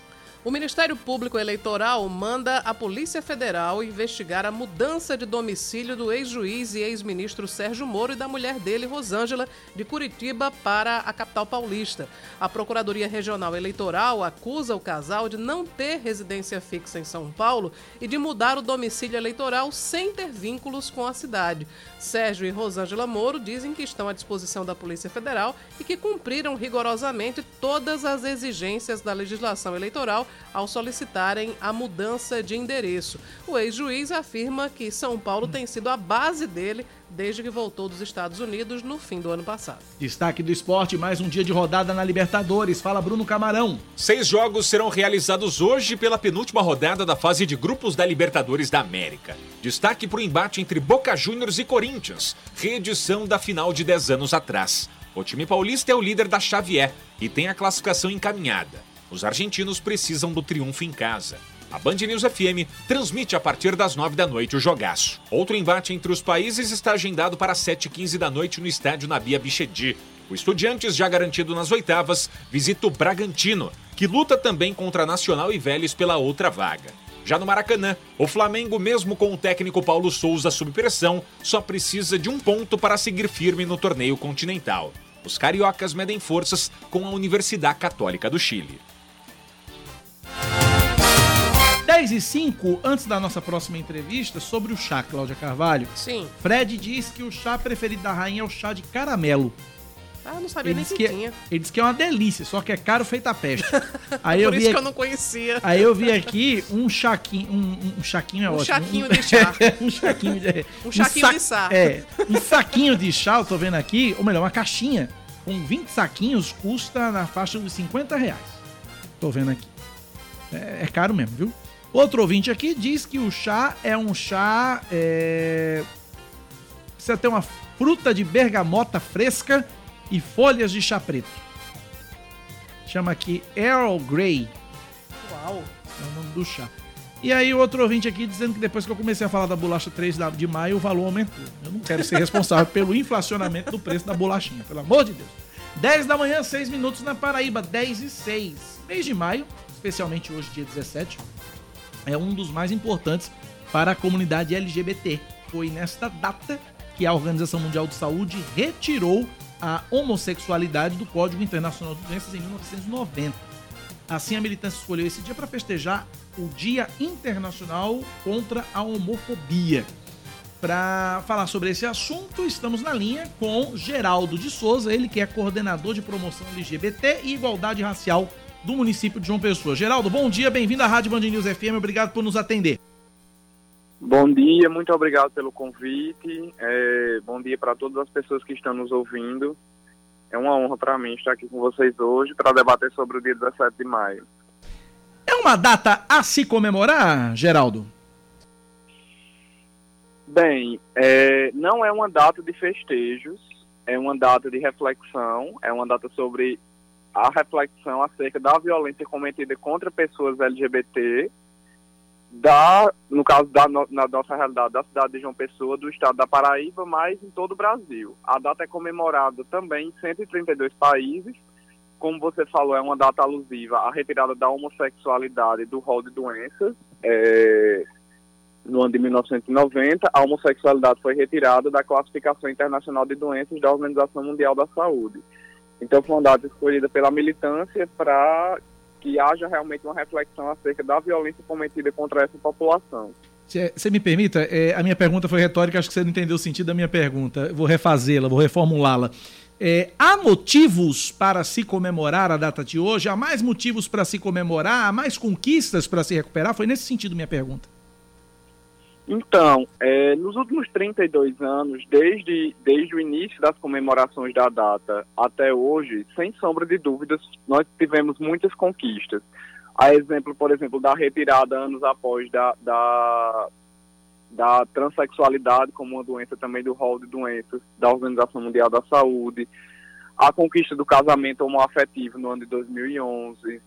O Ministério Público Eleitoral manda a Polícia Federal investigar a mudança de domicílio do ex-juiz e ex-ministro Sérgio Moro e da mulher dele, Rosângela, de Curitiba para a capital paulista. A Procuradoria Regional Eleitoral acusa o casal de não ter residência fixa em São Paulo e de mudar o domicílio eleitoral sem ter vínculos com a cidade. Sérgio e Rosângela Moro dizem que estão à disposição da Polícia Federal e que cumpriram rigorosamente todas as exigências da legislação eleitoral ao solicitarem a mudança de endereço. O ex-juiz afirma que São Paulo tem sido a base dele desde que voltou dos Estados Unidos no fim do ano passado. Destaque do esporte, mais um dia de rodada na Libertadores. Fala Bruno Camarão. Seis jogos serão realizados hoje pela penúltima rodada da fase de grupos da Libertadores da América. Destaque para o embate entre Boca Juniors e Corinthians, reedição da final de 10 anos atrás. O time paulista é o líder da chave E e tem a classificação encaminhada. Os argentinos precisam do triunfo em casa. A Band News FM transmite a partir das 9 da noite o jogaço. Outro embate entre os países está agendado para 7h15 da noite no estádio Nabia Bichedi. O Estudiantes, já garantido nas oitavas, visita o Bragantino, que luta também contra Nacional e Vélez pela outra vaga. Já no Maracanã, o Flamengo, mesmo com o técnico Paulo Souza sob pressão, só precisa de um ponto para seguir firme no torneio continental. Os cariocas medem forças com a Universidade Católica do Chile. 10 e 5, antes da nossa próxima entrevista, sobre o chá, Cláudia Carvalho. Sim. Fred diz que o chá preferido da rainha é o chá de caramelo. Ah, não sabia Ele nem que, que é, tinha. ele diz que é uma delícia, só que é caro feita a peste. Aí Por eu isso vi que eu não conhecia. aí eu vi aqui um chaquinho, um, um chaquinho é Um ótimo. chaquinho de chá. um chaquinho de Um chaquinho de chá. É, um saquinho de chá, eu tô vendo aqui, ou melhor, uma caixinha com 20 saquinhos custa na faixa dos 50 reais. Tô vendo aqui. É, é caro mesmo, viu? Outro ouvinte aqui diz que o chá é um chá. É... Precisa ter uma fruta de bergamota fresca e folhas de chá preto. Chama aqui Earl Grey. Uau. É o nome do chá. E aí, outro ouvinte aqui dizendo que depois que eu comecei a falar da bolacha 3 da- de maio, o valor aumentou. Eu não quero ser responsável pelo inflacionamento do preço da bolachinha, pelo amor de Deus. 10 da manhã, 6 minutos na Paraíba, 10 e 6. Mês de maio, especialmente hoje, dia 17, é um dos mais importantes para a comunidade LGBT. Foi nesta data que a Organização Mundial de Saúde retirou a homossexualidade do Código Internacional de Doenças em 1990. Assim, a militância escolheu esse dia para festejar o Dia Internacional contra a Homofobia. Para falar sobre esse assunto, estamos na linha com Geraldo de Souza, ele que é coordenador de promoção LGBT e igualdade racial do município de João Pessoa. Geraldo, bom dia, bem-vindo à Rádio Band News FM, obrigado por nos atender. Bom dia, muito obrigado pelo convite. É, bom dia para todas as pessoas que estão nos ouvindo. É uma honra para mim estar aqui com vocês hoje para debater sobre o dia 17 de maio. É uma data a se comemorar, Geraldo? Bem, é, não é uma data de festejos, é uma data de reflexão, é uma data sobre a reflexão acerca da violência cometida contra pessoas LGBT, da, no caso da na nossa realidade, da cidade de João Pessoa, do estado da Paraíba, mas em todo o Brasil. A data é comemorada também em 132 países. Como você falou, é uma data alusiva à retirada da homossexualidade do rol de doenças. É, no ano de 1990, a homossexualidade foi retirada da classificação internacional de doenças da Organização Mundial da Saúde. Então, foi uma data escolhida pela militância para que haja realmente uma reflexão acerca da violência cometida contra essa população. Você me permita, é, a minha pergunta foi retórica, acho que você não entendeu o sentido da minha pergunta. Vou refazê-la, vou reformulá-la. É, há motivos para se comemorar a data de hoje? Há mais motivos para se comemorar? Há mais conquistas para se recuperar? Foi nesse sentido minha pergunta. Então, é, nos últimos 32 anos, desde, desde o início das comemorações da data até hoje, sem sombra de dúvidas, nós tivemos muitas conquistas. A exemplo, por exemplo, da retirada anos após da, da, da transexualidade como uma doença também do rol de doenças da Organização Mundial da Saúde, a conquista do casamento homoafetivo no ano de 2011,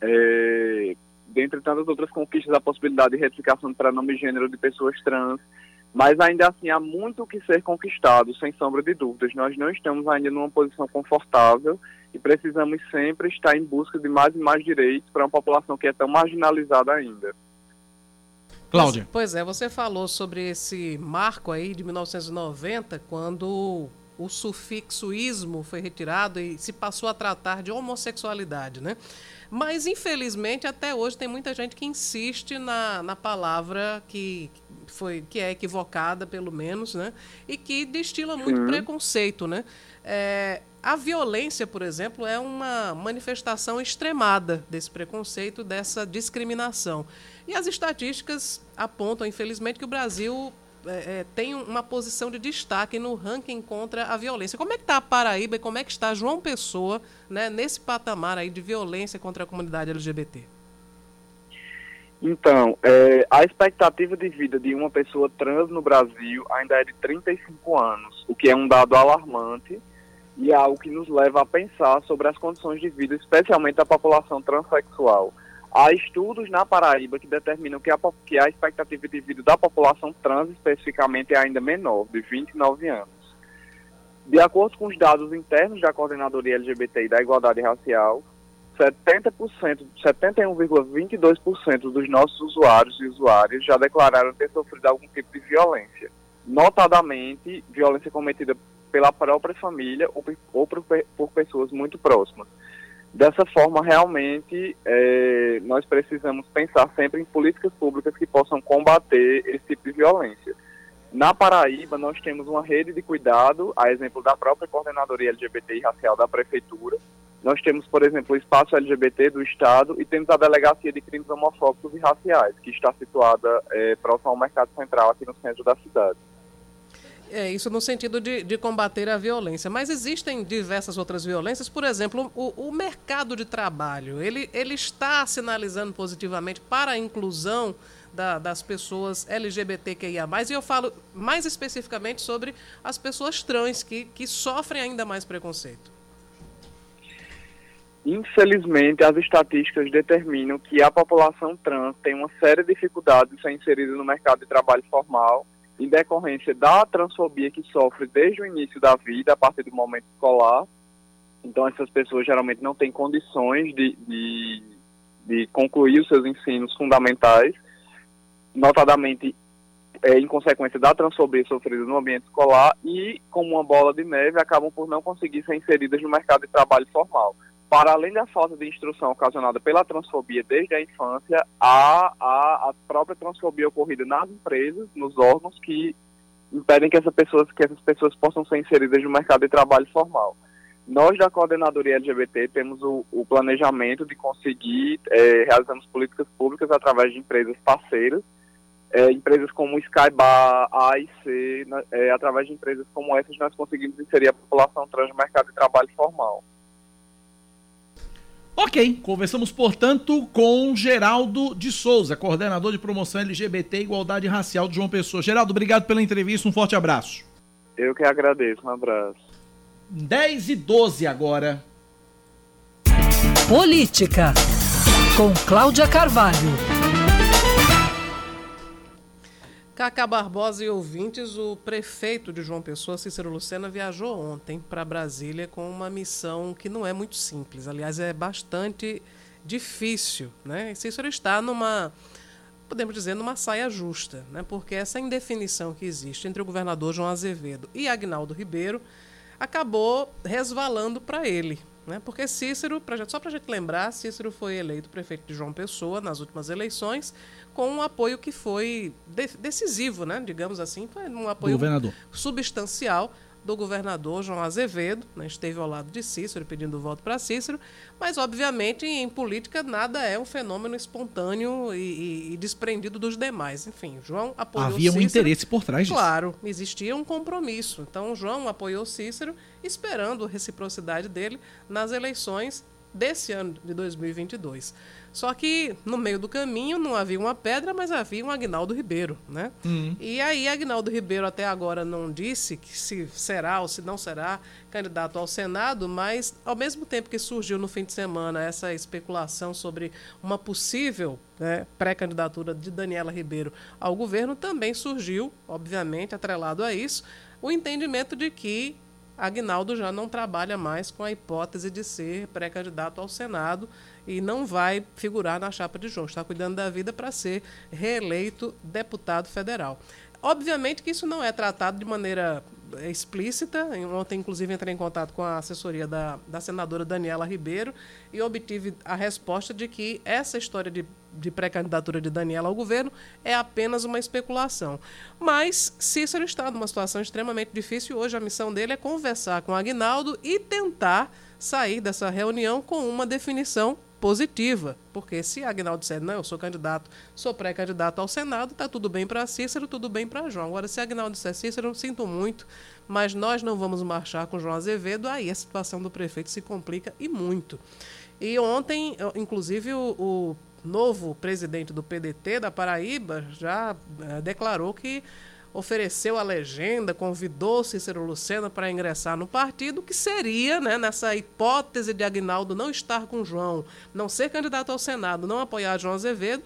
é, dentre tantas outras conquistas, a possibilidade de retificação de pronome gênero de pessoas trans, mas ainda assim há muito o que ser conquistado, sem sombra de dúvidas. Nós não estamos ainda numa posição confortável e precisamos sempre estar em busca de mais e mais direitos para uma população que é tão marginalizada ainda. Cláudia. Pois é, você falou sobre esse marco aí de 1990, quando o sufixo ismo foi retirado e se passou a tratar de homossexualidade, né? Mas, infelizmente, até hoje tem muita gente que insiste na, na palavra que, foi, que é equivocada, pelo menos, né? E que destila muito preconceito, né? É, a violência, por exemplo, é uma manifestação extremada desse preconceito, dessa discriminação. E as estatísticas apontam, infelizmente, que o Brasil é, é, tem uma posição de destaque no ranking contra a violência. Como é que está a Paraíba e como é que está João Pessoa né, nesse patamar aí de violência contra a comunidade LGBT? Então, é, a expectativa de vida de uma pessoa trans no Brasil ainda é de 35 anos, o que é um dado alarmante e é algo que nos leva a pensar sobre as condições de vida, especialmente da população transexual. Há estudos na Paraíba que determinam que a, que a expectativa de vida da população trans especificamente é ainda menor, de 29 anos. De acordo com os dados internos da Coordenadoria LGBT e da Igualdade Racial, 70%, 71,22% dos nossos usuários e usuárias já declararam ter sofrido algum tipo de violência, notadamente violência cometida pela própria família ou, ou por, por pessoas muito próximas. Dessa forma, realmente, é, nós precisamos pensar sempre em políticas públicas que possam combater esse tipo de violência. Na Paraíba, nós temos uma rede de cuidado, a exemplo da própria Coordenadoria LGBT e Racial da Prefeitura. Nós temos, por exemplo, o Espaço LGBT do Estado e temos a Delegacia de Crimes Homofóbicos e Raciais, que está situada é, próximo ao Mercado Central, aqui no centro da cidade. É, isso no sentido de, de, combater a violência. Mas existem diversas outras violências. Por exemplo, o, o, mercado de trabalho, ele, ele está sinalizando positivamente para a inclusão da, das pessoas LGBTQIA+. E eu falo mais especificamente sobre as pessoas trans, que, que sofrem ainda mais preconceito. Infelizmente, as estatísticas determinam que a população trans tem uma séria dificuldade de ser inserida no mercado de trabalho formal em decorrência da transfobia que sofre desde o início da vida, a partir do momento escolar. Então, essas pessoas geralmente não têm condições de, de, de concluir os seus ensinos fundamentais, notadamente é, em consequência da transfobia sofrida no ambiente escolar e, como uma bola de neve, acabam por não conseguir ser inseridas no mercado de trabalho formal para além da falta de instrução ocasionada pela transfobia desde a infância, há, a própria transfobia ocorrida nas empresas, nos órgãos que impedem que, essa pessoas, que essas pessoas possam ser inseridas no mercado de trabalho formal. Nós, da Coordenadoria LGBT, temos o, o planejamento de conseguir, é, realizamos políticas públicas através de empresas parceiras, é, empresas como Skybar, AIC, é, através de empresas como essas, nós conseguimos inserir a população trans no mercado de trabalho formal. Ok, conversamos, portanto, com Geraldo de Souza, coordenador de promoção LGBT e igualdade racial de João Pessoa. Geraldo, obrigado pela entrevista, um forte abraço. Eu que agradeço, um abraço. 10 e 12 agora. Política, com Cláudia Carvalho. Cacá Barbosa e ouvintes, o prefeito de João Pessoa, Cícero Lucena, viajou ontem para Brasília com uma missão que não é muito simples. Aliás, é bastante difícil. Né? Cícero está numa, podemos dizer, numa saia justa, né? porque essa indefinição que existe entre o governador João Azevedo e Agnaldo Ribeiro acabou resvalando para ele. Né? Porque Cícero, só para a gente lembrar, Cícero foi eleito prefeito de João Pessoa nas últimas eleições com um apoio que foi de decisivo, né? digamos assim, foi um apoio substancial do governador João Azevedo, né? esteve ao lado de Cícero pedindo voto para Cícero, mas obviamente em política nada é um fenômeno espontâneo e, e, e desprendido dos demais. Enfim, João apoiou Havia Cícero. um interesse por trás disso. Claro, existia um compromisso. Então João apoiou Cícero, esperando a reciprocidade dele nas eleições desse ano de 2022. Só que no meio do caminho não havia uma pedra, mas havia um Agnaldo Ribeiro, né? Uhum. E aí Agnaldo Ribeiro até agora não disse que se será ou se não será candidato ao Senado, mas ao mesmo tempo que surgiu no fim de semana essa especulação sobre uma possível né, pré-candidatura de Daniela Ribeiro ao governo, também surgiu, obviamente, atrelado a isso, o entendimento de que Agnaldo já não trabalha mais com a hipótese de ser pré-candidato ao Senado e não vai figurar na chapa de João. Está cuidando da vida para ser reeleito deputado federal. Obviamente que isso não é tratado de maneira explícita. Ontem, inclusive, entrei em contato com a assessoria da, da senadora Daniela Ribeiro e obtive a resposta de que essa história de, de pré-candidatura de Daniela ao governo é apenas uma especulação. Mas Cícero está numa situação extremamente difícil. Hoje a missão dele é conversar com Agnaldo e tentar sair dessa reunião com uma definição positiva, porque se Agnaldo disser, não, eu sou candidato, sou pré-candidato ao Senado, está tudo bem para Cícero, tudo bem para João. Agora, se Agnaldo disser, Cícero, eu sinto muito, mas nós não vamos marchar com João Azevedo, aí a situação do prefeito se complica e muito. E ontem, inclusive, o, o novo presidente do PDT da Paraíba já é, declarou que ofereceu a legenda, convidou Cícero Lucena para ingressar no partido, que seria, né, nessa hipótese de Agnaldo não estar com João, não ser candidato ao Senado, não apoiar João Azevedo,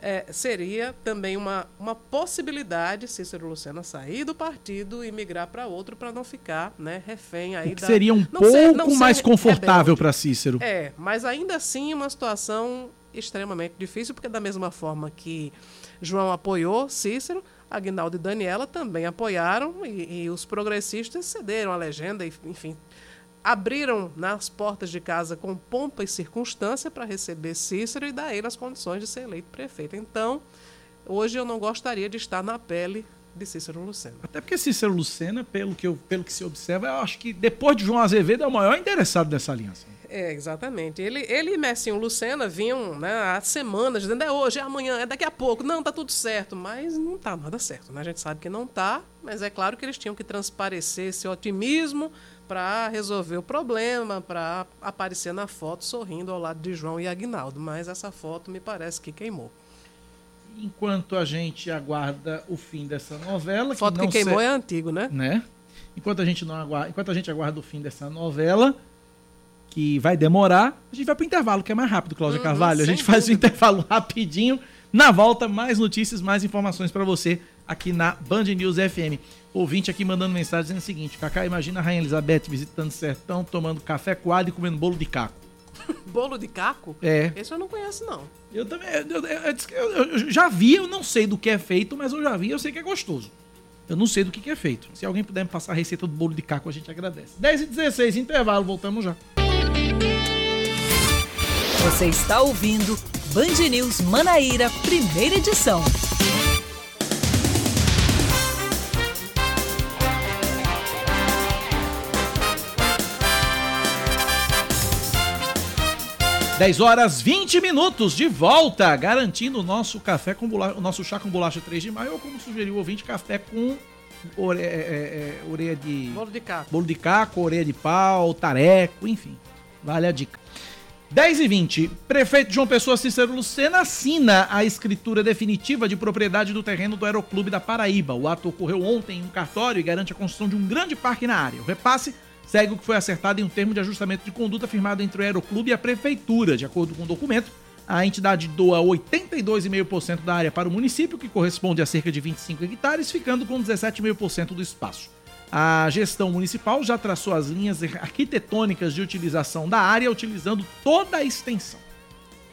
é, seria também uma, uma possibilidade Cícero Lucena sair do partido e migrar para outro para não ficar né, refém aí da, seria um pouco ser, mais confortável para Cícero. É, mas ainda assim uma situação extremamente difícil, porque da mesma forma que João apoiou Cícero, Agnaldo e Daniela também apoiaram e, e os progressistas cederam a legenda, e, enfim, abriram nas portas de casa com pompa e circunstância para receber Cícero e dar ele as condições de ser eleito prefeito. Então, hoje eu não gostaria de estar na pele de Cícero Lucena. Até porque Cícero Lucena, pelo que, eu, pelo que se observa, eu acho que depois de João Azevedo é o maior interessado dessa aliança. É, exatamente. Ele, ele e Messinho Lucena vinham né, há semanas dizendo é hoje, é amanhã, é daqui a pouco. Não, tá tudo certo. Mas não tá nada certo. Né? A gente sabe que não tá, mas é claro que eles tinham que transparecer esse otimismo para resolver o problema, para aparecer na foto sorrindo ao lado de João e Agnaldo. Mas essa foto me parece que queimou. Enquanto a gente aguarda o fim dessa novela. Foto que, que queimou se... é antigo, né? Né? Enquanto a gente não aguarda, enquanto a gente aguarda o fim dessa novela, que vai demorar, a gente vai para o intervalo, que é mais rápido, Cláudia uhum, Carvalho. A gente faz o intervalo rapidinho. Na volta, mais notícias, mais informações para você aqui na Band News FM. Ouvinte aqui mandando mensagem dizendo o seguinte: Cacá, imagina a Rainha Elizabeth visitando o sertão, tomando café coado e comendo bolo de caco. bolo de caco? É. Esse eu não conheço, não. Eu também. Eu, eu, eu, eu, já vi, eu não sei do que é feito, mas eu já vi, eu sei que é gostoso. Eu não sei do que, que é feito. Se alguém puder me passar a receita do bolo de caco, a gente agradece. 10 e 16, intervalo, voltamos já. Você está ouvindo Band News Manaíra, primeira edição. Dez horas 20 minutos de volta, garantindo o nosso café com bolacha, o nosso chá com bolacha 3 de maio, ou como sugeriu o ouvinte, café com ore, é, é, é orelha de. Bolo de caco. Bolo de caco, orelha de pau, tareco, enfim. Vale a dica. 10 e 20. Prefeito João Pessoa Cícero Lucena assina a escritura definitiva de propriedade do terreno do Aeroclube da Paraíba. O ato ocorreu ontem em um cartório e garante a construção de um grande parque na área. O repasse segue o que foi acertado em um termo de ajustamento de conduta firmado entre o Aeroclube e a Prefeitura. De acordo com o documento, a entidade doa 82,5% da área para o município, que corresponde a cerca de 25 hectares, ficando com 17,5% do espaço. A gestão municipal já traçou as linhas arquitetônicas de utilização da área, utilizando toda a extensão.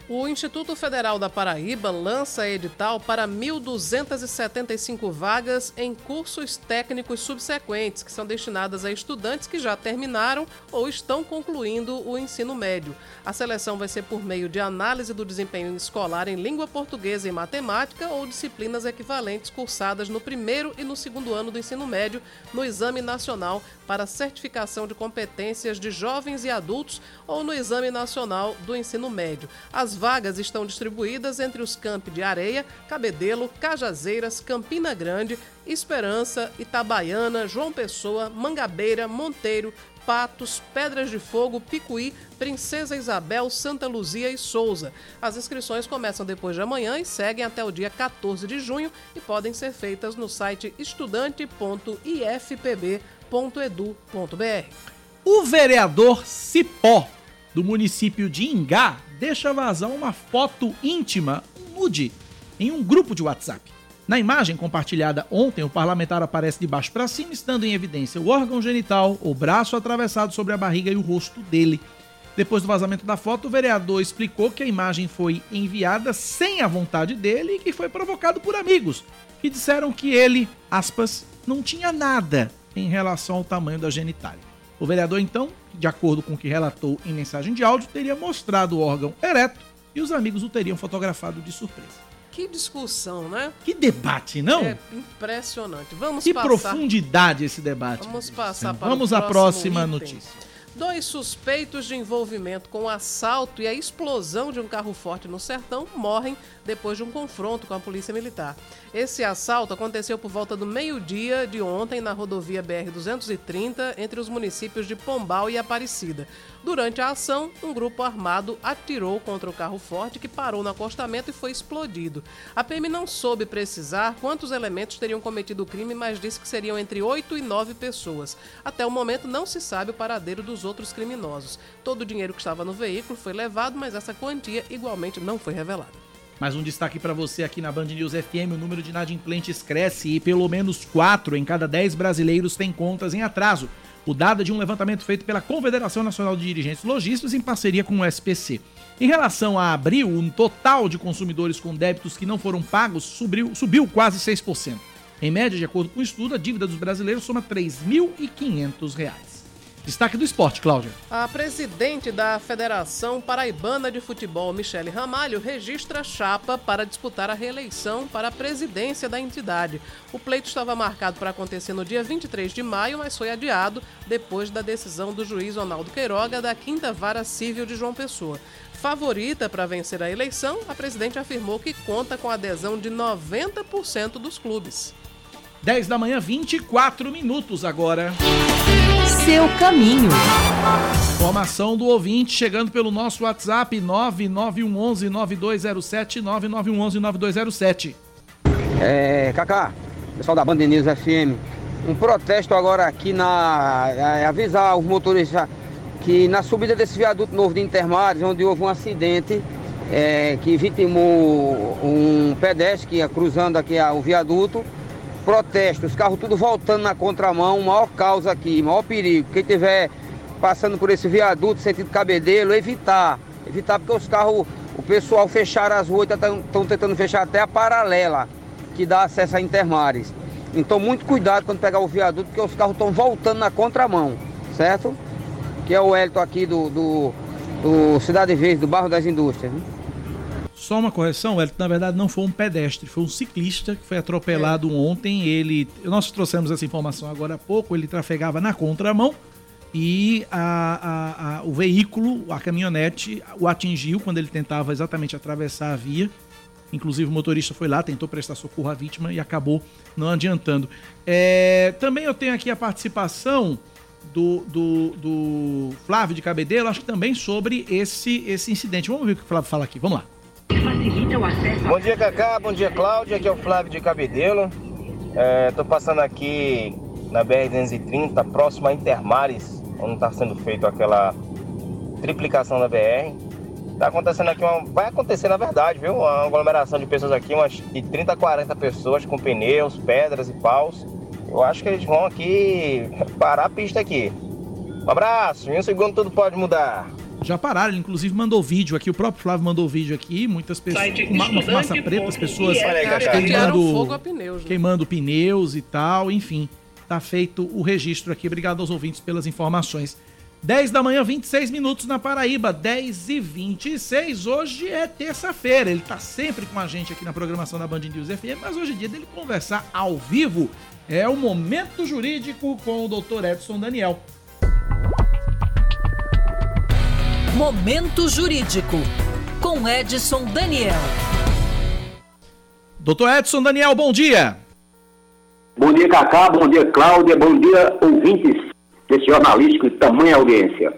O Instituto Federal da Paraíba lança edital para 1.275 vagas em cursos técnicos subsequentes, que são destinadas a estudantes que já terminaram ou estão concluindo o ensino médio. A seleção vai ser por meio de análise do desempenho escolar em língua portuguesa e matemática ou disciplinas equivalentes cursadas no primeiro e no segundo ano do ensino médio no Exame Nacional para Certificação de Competências de Jovens e Adultos ou no Exame Nacional do Ensino Médio. As As vagas estão distribuídas entre os campi de Areia, Cabedelo, Cajazeiras, Campina Grande, Esperança, Itabaiana, João Pessoa, Mangabeira, Monteiro, Patos, Pedras de Fogo, Picuí, Princesa Isabel, Santa Luzia e Souza. As inscrições começam depois de amanhã e seguem até o dia 14 de junho e podem ser feitas no site estudante.ifpb.edu.br. O vereador Cipó, do município de Ingá, deixa vazar uma foto íntima, nude, em um grupo de WhatsApp. Na imagem compartilhada ontem, o parlamentar aparece de baixo para cima, estando em evidência o órgão genital, o braço atravessado sobre a barriga e o rosto dele. Depois do vazamento da foto, o vereador explicou que a imagem foi enviada sem a vontade dele e que foi provocado por amigos, que disseram que ele, aspas, não tinha nada em relação ao tamanho da genitália. O vereador, então, de acordo com o que relatou em mensagem de áudio, teria mostrado o órgão ereto e os amigos o teriam fotografado de surpresa. Que discussão, né? Que debate, não? É impressionante. Vamos que passar. profundidade esse debate. Vamos passar para Vamos à próxima item. notícia. Dois suspeitos de envolvimento com o assalto e a explosão de um carro forte no sertão morrem depois de um confronto com a polícia militar. Esse assalto aconteceu por volta do meio-dia de ontem na rodovia BR-230 entre os municípios de Pombal e Aparecida. Durante a ação, um grupo armado atirou contra o carro forte que parou no acostamento e foi explodido. A PM não soube precisar quantos elementos teriam cometido o crime, mas disse que seriam entre 8 e 9 pessoas. Até o momento não se sabe o paradeiro dos outros criminosos. Todo o dinheiro que estava no veículo foi levado, mas essa quantia igualmente não foi revelada. Mais um destaque para você aqui na Band News FM: o número de inadimplentes cresce e pelo menos 4 em cada 10 brasileiros têm contas em atraso. O dado é de um levantamento feito pela Confederação Nacional de Dirigentes Logísticos em parceria com o SPC. Em relação a abril, o total de consumidores com débitos que não foram pagos subiu, subiu quase 6%. Em média, de acordo com o estudo, a dívida dos brasileiros soma R$ 3.500. Destaque do esporte, Cláudia. A presidente da Federação Paraibana de Futebol, Michele Ramalho, registra chapa para disputar a reeleição para a presidência da entidade. O pleito estava marcado para acontecer no dia 23 de maio, mas foi adiado depois da decisão do juiz Ronaldo Queiroga da Quinta Vara Civil de João Pessoa. Favorita para vencer a eleição, a presidente afirmou que conta com a adesão de 90% dos clubes. 10 da manhã, 24 minutos agora. Seu caminho. Informação do ouvinte chegando pelo nosso WhatsApp 99111 9207 99111 9207. É, Cacá, pessoal da Band News FM, um protesto agora aqui na. é, avisar os motoristas que na subida desse viaduto novo de Intermares, onde houve um acidente é, que vitimou um pedestre que ia cruzando aqui a- o viaduto. Protesto, os carros tudo voltando na contramão, maior causa aqui, maior perigo. Quem tiver passando por esse viaduto, sentido cabedelo, evitar. Evitar porque os carros, o pessoal fecharam as ruas, estão tentando fechar até a paralela que dá acesso a Intermares. Então muito cuidado quando pegar o viaduto, porque os carros estão voltando na contramão, certo? Que é o Elton aqui do, do, do Cidade Verde, do Barro das Indústrias. Só uma correção, Elton, na verdade não foi um pedestre, foi um ciclista que foi atropelado ontem. Ele, nós trouxemos essa informação agora há pouco. Ele trafegava na contramão e a- a- a- o veículo, a caminhonete, o atingiu quando ele tentava exatamente atravessar a via. Inclusive o motorista foi lá, tentou prestar socorro à vítima e acabou não adiantando. É, também eu tenho aqui a participação do, do, do Flávio de Cabedelo, acho que também sobre esse, esse incidente. Vamos ver o que o Flávio fala aqui, vamos lá. Bom dia, Cacá. Bom dia, Cláudia. Aqui é o Flávio de Cabedelo. Estou passando aqui na BR-230, próximo a Intermares, onde está sendo feito aquela triplicação da BR. Tá acontecendo aqui uma. Vai acontecer na verdade, viu? Uma aglomeração de pessoas aqui, umas de 30 a 40 pessoas com pneus, pedras e paus. Eu acho que eles vão aqui parar a pista aqui. Um abraço, em um segundo tudo pode mudar. Já pararam, ele inclusive mandou vídeo aqui, o próprio Flávio mandou vídeo aqui, muitas pessoas, Site com uma, uma fumaça preta, as pessoas queimando, fogo a pneus. né? queimando pneus e tal, enfim. Tá feito o registro aqui. Obrigado aos ouvintes pelas informações. 10 da manhã, 26 minutos na Paraíba, 10 e 26. Hoje é terça-feira. Ele tá sempre com a gente aqui na programação da Band News FM, mas hoje é dia dele conversar ao vivo. É o Momento Jurídico com o Dr. Edson Daniel. Momento Jurídico. com Edson Daniel. Doutor Edson Daniel, bom dia. Bom dia, Cacá. Bom dia, Cláudia. Bom dia, ouvintes desse jornalístico de tamanha audiência.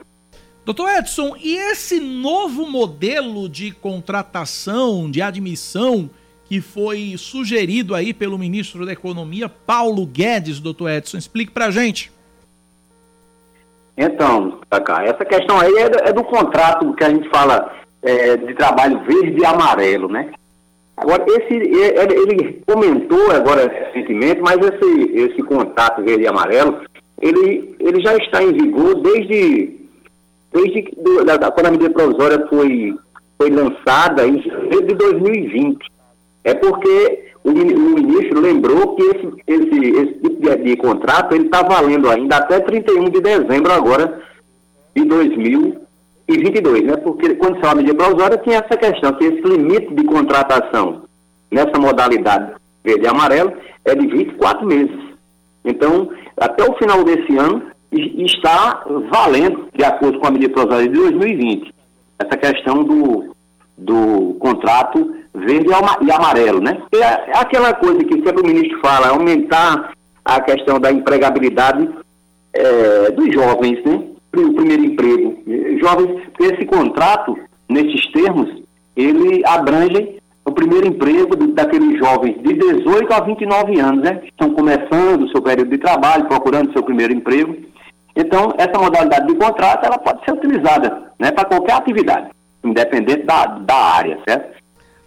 Doutor Edson, e esse novo modelo de contratação, de admissão, que foi sugerido aí pelo ministro da Economia, Paulo Guedes, doutor Edson, explique pra gente. Então, essa questão aí é do, é do contrato que a gente fala é, de trabalho verde e amarelo, né? Agora, esse, ele comentou agora recentemente, mas esse, esse contrato verde e amarelo, ele, ele já está em vigor desde, desde do, da, quando a medida provisória foi, foi lançada em de 2020. É porque o, ministro lembrou que esse, esse, esse tipo de, de contrato ele está valendo ainda até 31 de dezembro agora de 2022, né? Porque quando saiu a medida provisória tinha essa questão, que esse limite de contratação nessa modalidade verde e amarelo é de 24 meses. Então, até o final desse ano está valendo, de acordo com a medida provisória de 2020, essa questão do, do contrato verde e amarelo, né? É, é aquela coisa que sempre o ministro fala, aumentar a questão da empregabilidade é, dos jovens, né? O primeiro emprego. Jovens, esse contrato, nesses termos, ele abrange o primeiro emprego daqueles jovens de 18 a 29 anos, né? Que estão começando o seu período de trabalho, procurando seu primeiro emprego. Então, essa modalidade de contrato, ela pode ser utilizada, né? Para qualquer atividade, independente da, da área, certo?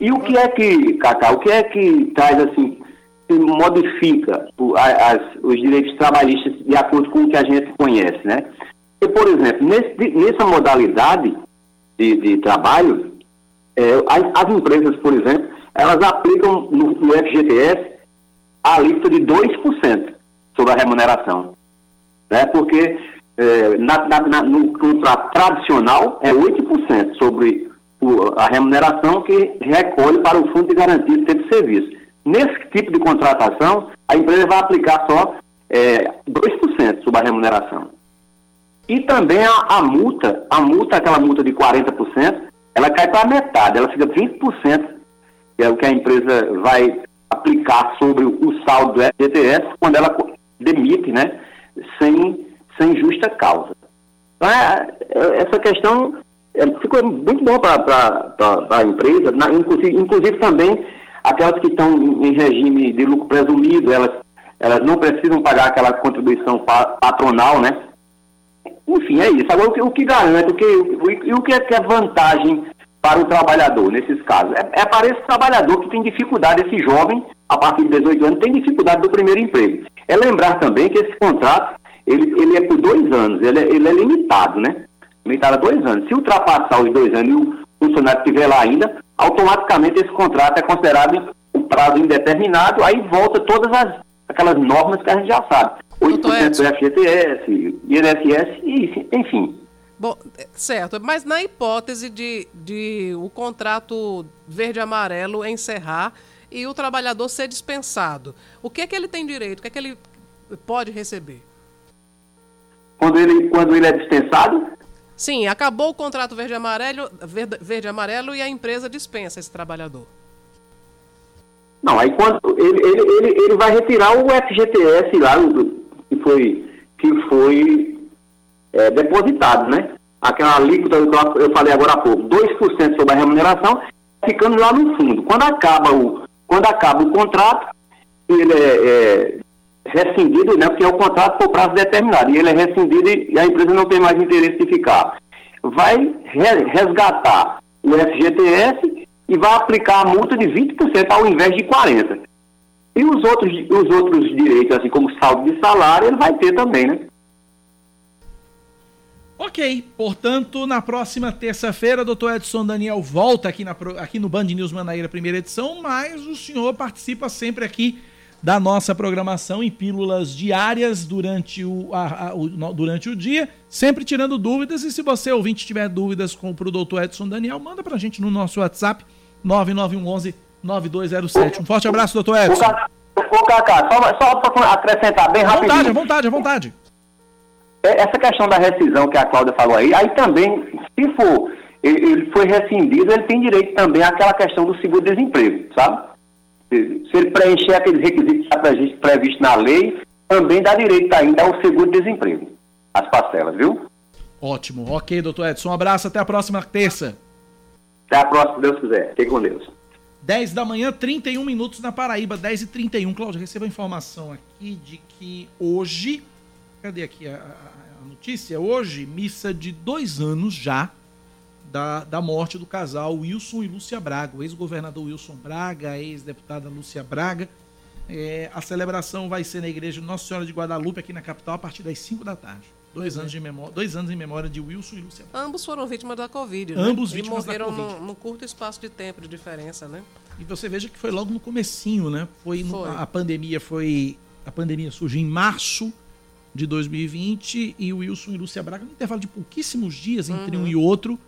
E o que é que, Cacá, o que é que traz assim, que modifica as, os direitos trabalhistas de acordo com o que a gente conhece, né? Porque, por exemplo, nesse, nessa modalidade de, de trabalho, é, as, as, empresas, por exemplo, elas aplicam no, no FGTS a lista de 2% sobre a remuneração. Né? Porque é, na, na, no contrato tradicional é 8% sobre a remuneração que recolhe para o Fundo de Garantia de Tempo de Serviço. Nesse tipo de contratação, a empresa vai aplicar só é, 2% sobre a remuneração. E também a, a, multa, a multa, aquela multa de 40%, ela cai para metade, ela fica 20%, que é o que a empresa vai aplicar sobre o saldo do FGTS quando ela demite, né, sem, sem justa causa. Então, é, é essa questão é, ficou muito bom para a empresa, na, inclusive, inclusive, também aquelas que estão em regime de lucro presumido, elas, elas não precisam pagar aquela contribuição patronal, né? Enfim, é isso. Agora, o que, o que garante, o que, o, o que é, que é vantagem para o trabalhador nesses casos? É, é para esse trabalhador que tem dificuldade, esse jovem, a partir de 18 anos, tem dificuldade do primeiro emprego. É lembrar também que esse contrato, ele, ele é por dois anos, ele é, ele é limitado, né? Limitado a dois anos. Se ultrapassar os dois anos e o funcionário estiver lá ainda, automaticamente esse contrato é considerado um prazo indeterminado, aí volta todas as, aquelas normas que a gente já sabe. 8% do FGTS, INSS, enfim. Bom, certo, mas na hipótese de, de o contrato verde-amarelo encerrar e o trabalhador ser dispensado, o que é que ele tem direito, o que é que ele pode receber? Quando ele, quando ele é dispensado? Sim, acabou o contrato verde amarelo, verde, verde amarelo e a empresa dispensa esse trabalhador. Não, aí quando ele, ele, ele, ele vai retirar o FGTS lá que foi, que foi é, depositado, né? Aquela alíquota que eu falei agora há pouco, 2% sobre a remuneração, ficando lá no fundo. Quando acaba o, quando acaba o contrato, ele é, é rescindido, né, porque é o contrato por prazo determinado, e ele é rescindido e a empresa não tem mais interesse de ficar. Vai resgatar o FGTS e vai aplicar a multa de 20% ao invés de 40%. E os outros, os outros direitos, assim como saldo de salário, ele vai ter também, né? Ok, portanto, na próxima terça-feira, doutor Edson Daniel volta aqui, na, aqui no Band News Manaíra, primeira edição, mas o senhor participa sempre aqui da nossa programação em pílulas diárias durante o, a, a, o, durante o dia, sempre tirando dúvidas. E se você, ouvinte, tiver dúvidas com o doutor Edson Daniel, manda para a gente no nosso WhatsApp 9911 9207. Um forte abraço, doutor Edson. Ô, Cacá, só, só para acrescentar bem rapidinho. Vontade, à vontade, à vontade. É, essa questão da rescisão que a Cláudia falou aí, aí também, se for ele foi rescindido, ele tem direito também àquela questão do seguro-desemprego, sabe? Se ele preencher aqueles requisitos que previstos na lei, também dá direito ainda ao seguro-desemprego, as parcelas, viu? Ótimo. Ok, doutor Edson. Um abraço. Até a próxima terça. Até a próxima, se Deus quiser. Fique com Deus. 10 da manhã, 31 minutos na Paraíba, 10 e 31. Cláudio, receba a informação aqui de que hoje. Cadê aqui a, a, notícia? Hoje, missa de dois anos já da, da morte do casal Wilson e Lúcia Braga. O ex-governador Wilson Braga, a ex-deputada Lúcia Braga. É, a celebração vai ser na igreja Nossa Senhora de Guadalupe, aqui na capital, a partir das 5 da tarde. Dois anos, de memória, dois anos em memória de Wilson e Luciano. Ambos foram vítimas da Covid, né? Ambos vítimas da Covid. morreram num curto espaço de tempo de diferença, né? E você veja que foi logo no comecinho, né? Foi, foi. No, a pandemia foi a pandemia surgiu em março de 2020 e o Wilson e Lúcia Braga, no intervalo de pouquíssimos dias entre uhum. um e outro,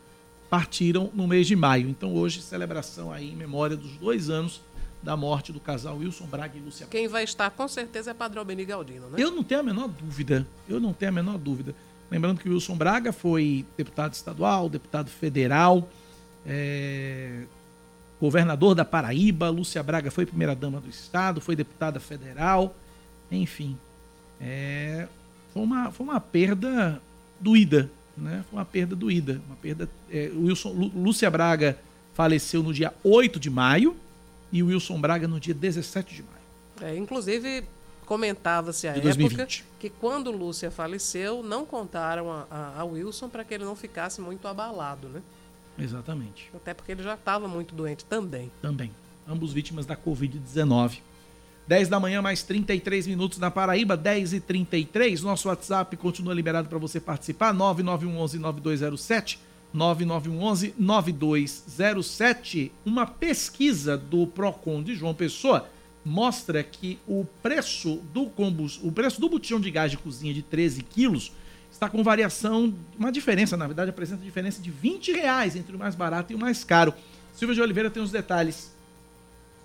partiram no mês de maio. Então hoje celebração aí em memória dos dois anos da morte do casal Wilson Braga e Lúcia Quem vai estar com certeza é Padrão Beni Galdino, né? Eu não tenho a menor dúvida. Eu não tenho a menor dúvida. Lembrando que o Wilson Braga foi deputado estadual, deputado federal, é, governador da Paraíba, Lúcia Braga foi primeira-dama do Estado, foi deputada federal, enfim. É, foi, uma, foi uma perda doída, né? Foi uma perda doída. Uma perda, é, Wilson, Lúcia Braga faleceu no dia 8 de maio, e o Wilson Braga no dia 17 de maio. É, inclusive, comentava-se à época que quando Lúcia faleceu, não contaram a, a, a Wilson para que ele não ficasse muito abalado, né? Exatamente. Até porque ele já estava muito doente também. Também. Ambos vítimas da Covid-19. 10 da manhã, mais 33 minutos na Paraíba, 10 e 33 Nosso WhatsApp continua liberado para você participar, 9911 9207 9911 9207. Uma pesquisa do Procon de João Pessoa mostra que o preço do combustível, o preço do botijão de gás de cozinha de 13 quilos está com variação, uma diferença, na verdade, apresenta diferença de 20 reais entre o mais barato e o mais caro. Silvia de Oliveira tem os detalhes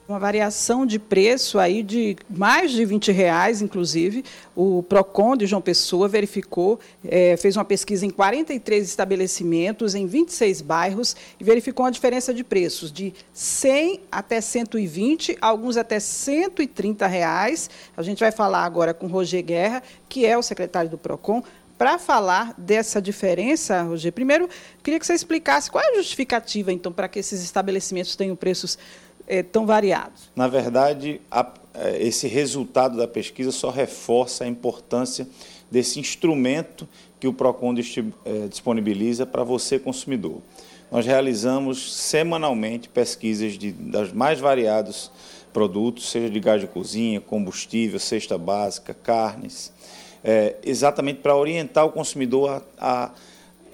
uma variação de preço aí de mais de 20 reais, inclusive. O PROCON de João Pessoa verificou, é, fez uma pesquisa em 43 estabelecimentos, em 26 bairros, e verificou uma diferença de preços de 100 até 120, alguns até 130 reais. A gente vai falar agora com Roger Guerra, que é o secretário do PROCON, para falar dessa diferença, Roger, primeiro, queria que você explicasse qual é a justificativa, então, para que esses estabelecimentos tenham preços é, tão variados? Na verdade, a, é, esse resultado da pesquisa só reforça a importância desse instrumento que o PROCON é, disponibiliza para você, consumidor. Nós realizamos semanalmente pesquisas de, das mais variados produtos, seja de gás de cozinha, combustível, cesta básica, carnes, é, exatamente para orientar o consumidor a, a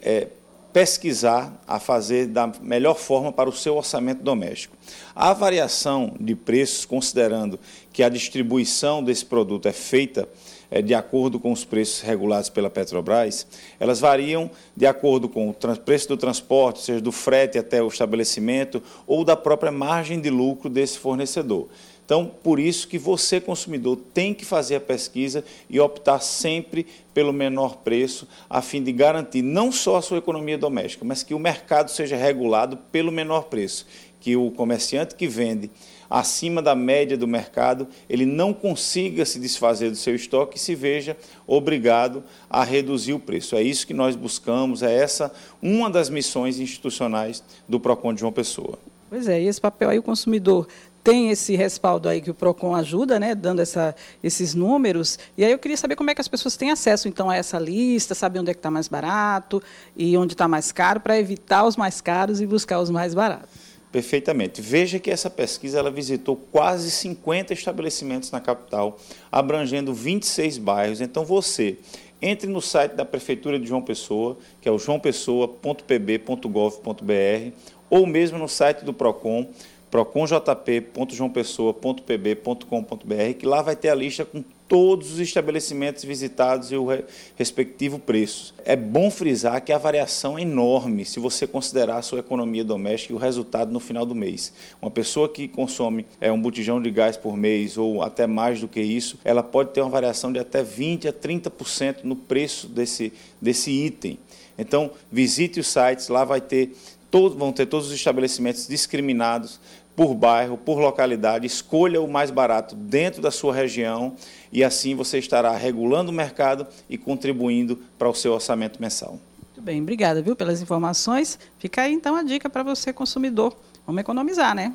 é, pesquisar, a fazer da melhor forma para o seu orçamento doméstico. A variação de preços, considerando que a distribuição desse produto é feita é, de acordo com os preços regulados pela Petrobras, elas variam de acordo com o preço do transporte, seja do frete até o estabelecimento, ou da própria margem de lucro desse fornecedor. Então, por isso que você, consumidor, tem que fazer a pesquisa e optar sempre pelo menor preço, a fim de garantir não só a sua economia doméstica, mas que o mercado seja regulado pelo menor preço, que o comerciante que vende acima da média do mercado, ele não consiga se desfazer do seu estoque e se veja obrigado a reduzir o preço. É isso que nós buscamos, é essa uma das missões institucionais do Procon de João Pessoa. Pois é, e esse papel aí o consumidor tem esse respaldo aí que o PROCON ajuda, né, dando essa, esses números. E aí eu queria saber como é que as pessoas têm acesso, então, a essa lista, saber onde é que está mais barato e onde está mais caro, para evitar os mais caros e buscar os mais baratos. Perfeitamente. Veja que essa pesquisa ela visitou quase 50 estabelecimentos na capital, abrangendo 26 bairros. Então, você entre no site da Prefeitura de João Pessoa, que é o joaopessoa.pb.gov.br, ou mesmo no site do PROCON, proconjp.joaopessoa.pb.com.br, que lá vai ter a lista com todos os estabelecimentos visitados e o respectivo preço. É bom frisar que a variação é enorme se você considerar a sua economia doméstica e o resultado no final do mês. Uma pessoa que consome é, um botijão de gás por mês ou até mais do que isso, ela pode ter uma variação de até 20% a 30% no preço desse, desse item. Então, visite os sites, lá vai ter todo, vão ter todos os estabelecimentos discriminados por bairro, por localidade, escolha o mais barato dentro da sua região e assim você estará regulando o mercado e contribuindo para o seu orçamento mensal. Muito bem, obrigada, viu, pelas informações. Fica aí então a dica para você consumidor. Vamos economizar, né?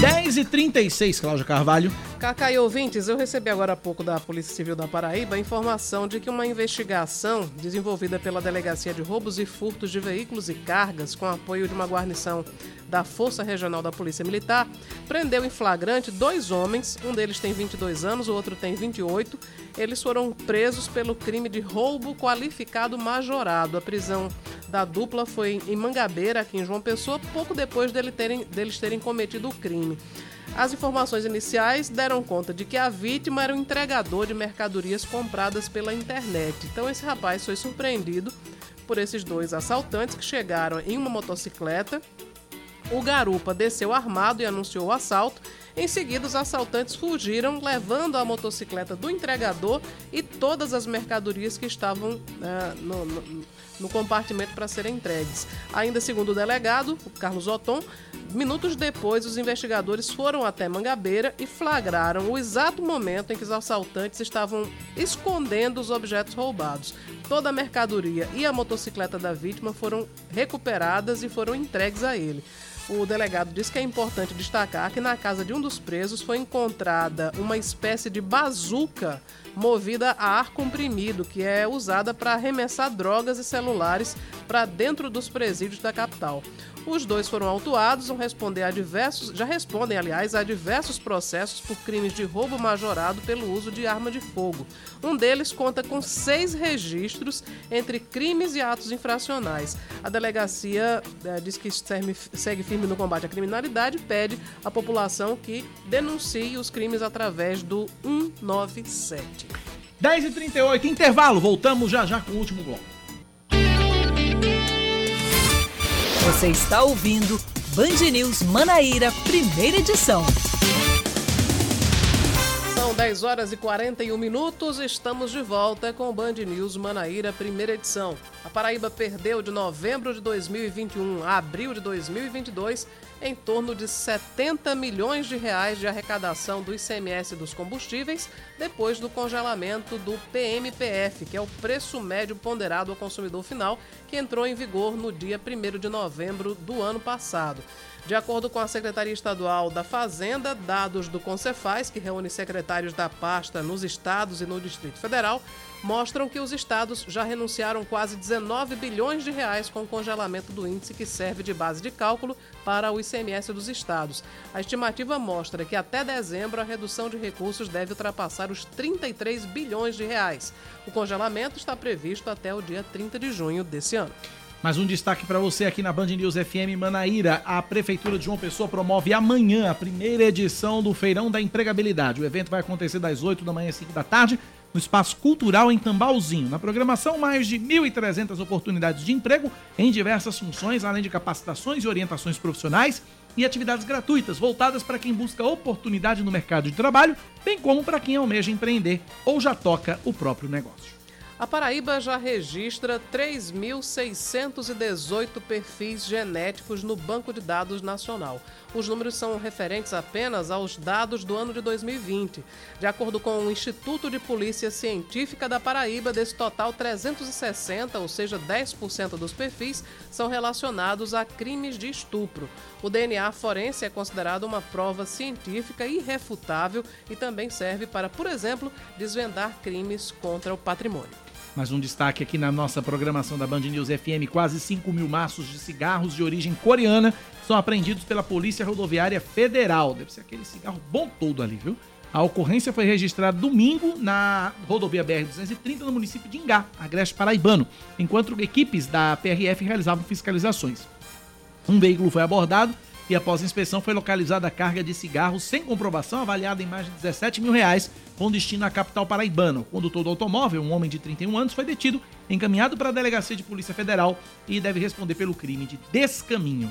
10h36, Cláudia Carvalho. Cacá e ouvintes, eu recebi agora há pouco da Polícia Civil da Paraíba a informação de que uma investigação desenvolvida pela Delegacia de Roubos e Furtos de Veículos e Cargas, com apoio de uma guarnição da Força Regional da Polícia Militar, prendeu em flagrante dois homens, um deles tem 22 anos, o outro tem 28. Eles foram presos pelo crime de roubo qualificado majorado. A prisão da dupla foi em Mangabeira, aqui em João Pessoa, pouco depois dele terem, deles terem cometido o crime. As informações iniciais deram conta de que a vítima era um entregador de mercadorias compradas pela internet. Então esse rapaz foi surpreendido por esses dois assaltantes que chegaram em uma motocicleta o garupa desceu armado e anunciou o assalto. Em seguida, os assaltantes fugiram, levando a motocicleta do entregador e todas as mercadorias que estavam uh, no, no, no, compartimento para serem entregues. Ainda segundo o delegado, Carlos Oton, minutos depois, os investigadores foram até Mangabeira e flagraram o exato momento em que os assaltantes estavam escondendo os objetos roubados. Toda a mercadoria e a motocicleta da vítima foram recuperadas e foram entregues a ele. O delegado disse que é importante destacar que na casa de um dos presos foi encontrada uma espécie de bazuca movida a ar comprimido, que é usada para arremessar drogas e celulares para dentro dos presídios da capital. Os dois foram autuados, vão responder a diversos, já respondem, aliás, a diversos processos por crimes de roubo majorado pelo uso de arma de fogo. Um deles conta com seis registros entre crimes e atos infracionais. A delegacia é, diz que segue firme no combate à criminalidade e pede à população que denuncie os crimes através do 197. 10h38, intervalo, voltamos já já com o último bloco. Você está ouvindo Band News Manaíra, primeira edição. São 10 horas e 41 minutos, estamos de volta com Band News Manaíra, primeira edição. A Paraíba perdeu de novembro de 2021 a abril de 2022 em torno de 70 milhões de reais de arrecadação do ICMS dos combustíveis depois do congelamento do PMPF, que é o preço médio ponderado ao consumidor final, que entrou em vigor no dia 1 de novembro do ano passado. De acordo com a Secretaria Estadual da Fazenda, dados do Concefaz, que reúne secretários da pasta nos estados e no Distrito Federal, mostram que os estados já renunciaram quase 19 bilhões de reais com o congelamento do índice que serve de base de cálculo para o ICMS dos estados. A estimativa mostra que até dezembro a redução de recursos deve ultrapassar os 33 bilhões de reais. O congelamento está previsto até o dia 30 de junho desse ano. Mais um destaque para você aqui na Band News FM Manaíra. A Prefeitura de João Pessoa promove amanhã a primeira edição do Feirão da Empregabilidade. O evento vai acontecer das 8 da manhã às 5 da tarde no Espaço Cultural em Tambalzinho. Na programação, mais de 1.300 oportunidades de emprego em diversas funções, além de capacitações e orientações profissionais e atividades gratuitas voltadas para quem busca oportunidade no mercado de trabalho, bem como para quem almeja empreender ou já toca o próprio negócio. A Paraíba já registra 3.618 perfis genéticos no Banco de Dados Nacional. Os números são referentes apenas aos dados do ano de 2020. De acordo com o Instituto de Polícia Científica da Paraíba, desse total, 360, ou seja, 10% dos perfis, são relacionados a crimes de estupro. O DNA forense é considerado uma prova científica irrefutável e também serve para, por exemplo, desvendar crimes contra o patrimônio. Mais um destaque aqui na nossa programação da Band News FM: quase 5 mil maços de cigarros de origem coreana são apreendidos pela Polícia Rodoviária Federal. Deve ser aquele cigarro bom todo ali, viu? A ocorrência foi registrada domingo na rodovia BR-230, no município de Ingá, Agreste Paraibano, enquanto equipes da PRF realizavam fiscalizações. Um veículo foi abordado e após inspeção foi localizada a carga de cigarros sem comprovação avaliada em mais de 17 mil reais com destino à capital paraibana. O condutor do automóvel, um homem de 31 anos, foi detido, encaminhado para a delegacia de polícia federal e deve responder pelo crime de descaminho.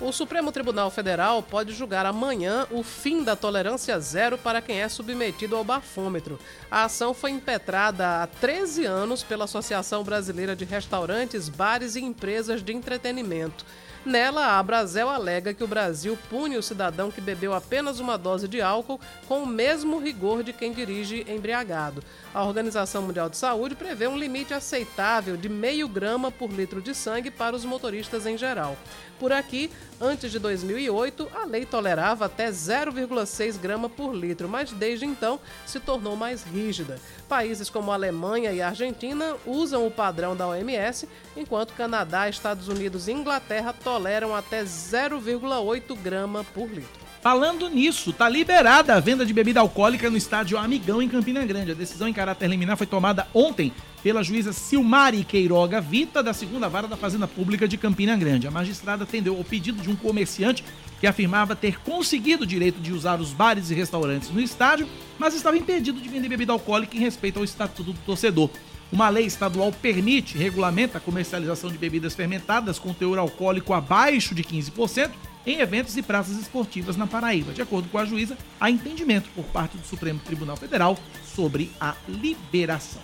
O Supremo Tribunal Federal pode julgar amanhã o fim da tolerância zero para quem é submetido ao bafômetro. A ação foi impetrada há 13 anos pela Associação Brasileira de Restaurantes, Bares e Empresas de Entretenimento. Nela, a Brasel alega que o Brasil pune o cidadão que bebeu apenas uma dose de álcool com o mesmo rigor de quem dirige embriagado. A Organização Mundial de Saúde prevê um limite aceitável de meio grama por litro de sangue para os motoristas em geral. Por aqui, antes de 2008, a lei tolerava até 0,6 grama por litro, mas desde então se tornou mais rígida. Países como Alemanha e Argentina usam o padrão da OMS, enquanto Canadá, Estados Unidos e Inglaterra toleram até 0,8 grama por litro. Falando nisso, tá liberada a venda de bebida alcoólica no estádio Amigão em Campina Grande. A decisão em caráter liminar foi tomada ontem pela juíza Silmari Queiroga Vita, da segunda vara da Fazenda Pública de Campina Grande. A magistrada atendeu ao pedido de um comerciante que afirmava ter conseguido o direito de usar os bares e restaurantes no estádio, mas estava impedido de vender bebida alcoólica em respeito ao estatuto do torcedor. Uma lei estadual permite, regulamenta a comercialização de bebidas fermentadas com teor alcoólico abaixo de 15% em eventos e praças esportivas na Paraíba. De acordo com a juíza, há entendimento por parte do Supremo Tribunal Federal sobre a liberação.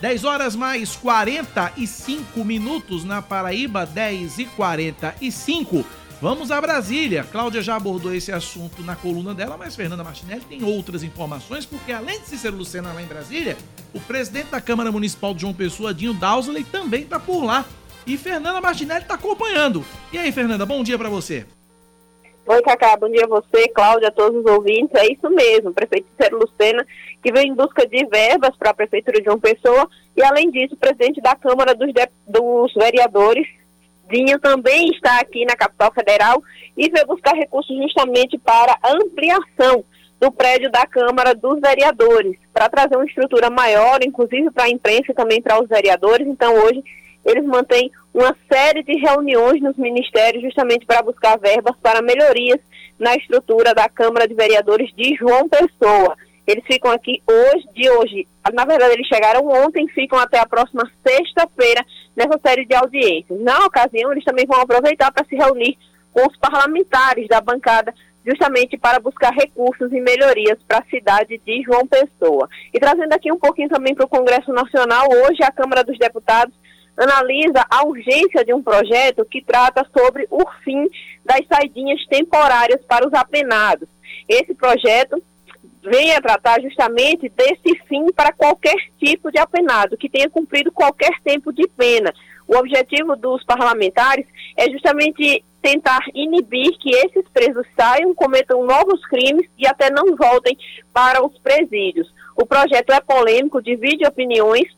10 horas mais 45 minutos na Paraíba, 10 e 45. Vamos a Brasília. Cláudia já abordou esse assunto na coluna dela, mas Fernanda Martinelli tem outras informações, porque além de Cícero Lucena lá em Brasília, o presidente da Câmara Municipal de João Pessoa, Dinho Dausley, também está por lá. E Fernanda Martinelli está acompanhando. E aí, Fernanda, bom dia para você. Oi, Cacá, bom dia a você, Cláudia, a todos os ouvintes. É isso mesmo, o prefeito Cícero Lucena, que vem em busca de verbas para a Prefeitura de João Pessoa, e além disso, o presidente da Câmara dos, dos Vereadores, Dinho, também está aqui na capital federal e veio buscar recursos justamente para ampliação do prédio da Câmara dos Vereadores, para trazer uma estrutura maior, inclusive para a imprensa e também para os vereadores. Então, hoje, eles mantêm uma série de reuniões nos ministérios justamente para buscar verbas para melhorias na estrutura da Câmara de Vereadores de João Pessoa. Eles ficam aqui hoje, de hoje. Na verdade, eles chegaram ontem, ficam até a próxima sexta-feira nessa série de audiências. Na ocasião, eles também vão aproveitar para se reunir com os parlamentares da bancada, justamente para buscar recursos e melhorias para a cidade de João Pessoa. E trazendo aqui um pouquinho também para o Congresso Nacional, hoje a Câmara dos Deputados analisa a urgência de um projeto que trata sobre o fim das saidinhas temporárias para os apenados. Esse projeto vem a tratar justamente desse fim para qualquer tipo de apenado que tenha cumprido qualquer tempo de pena. O objetivo dos parlamentares é justamente tentar inibir que esses presos saiam, cometam novos crimes e até não voltem para os presídios. O projeto é polêmico, divide opiniões,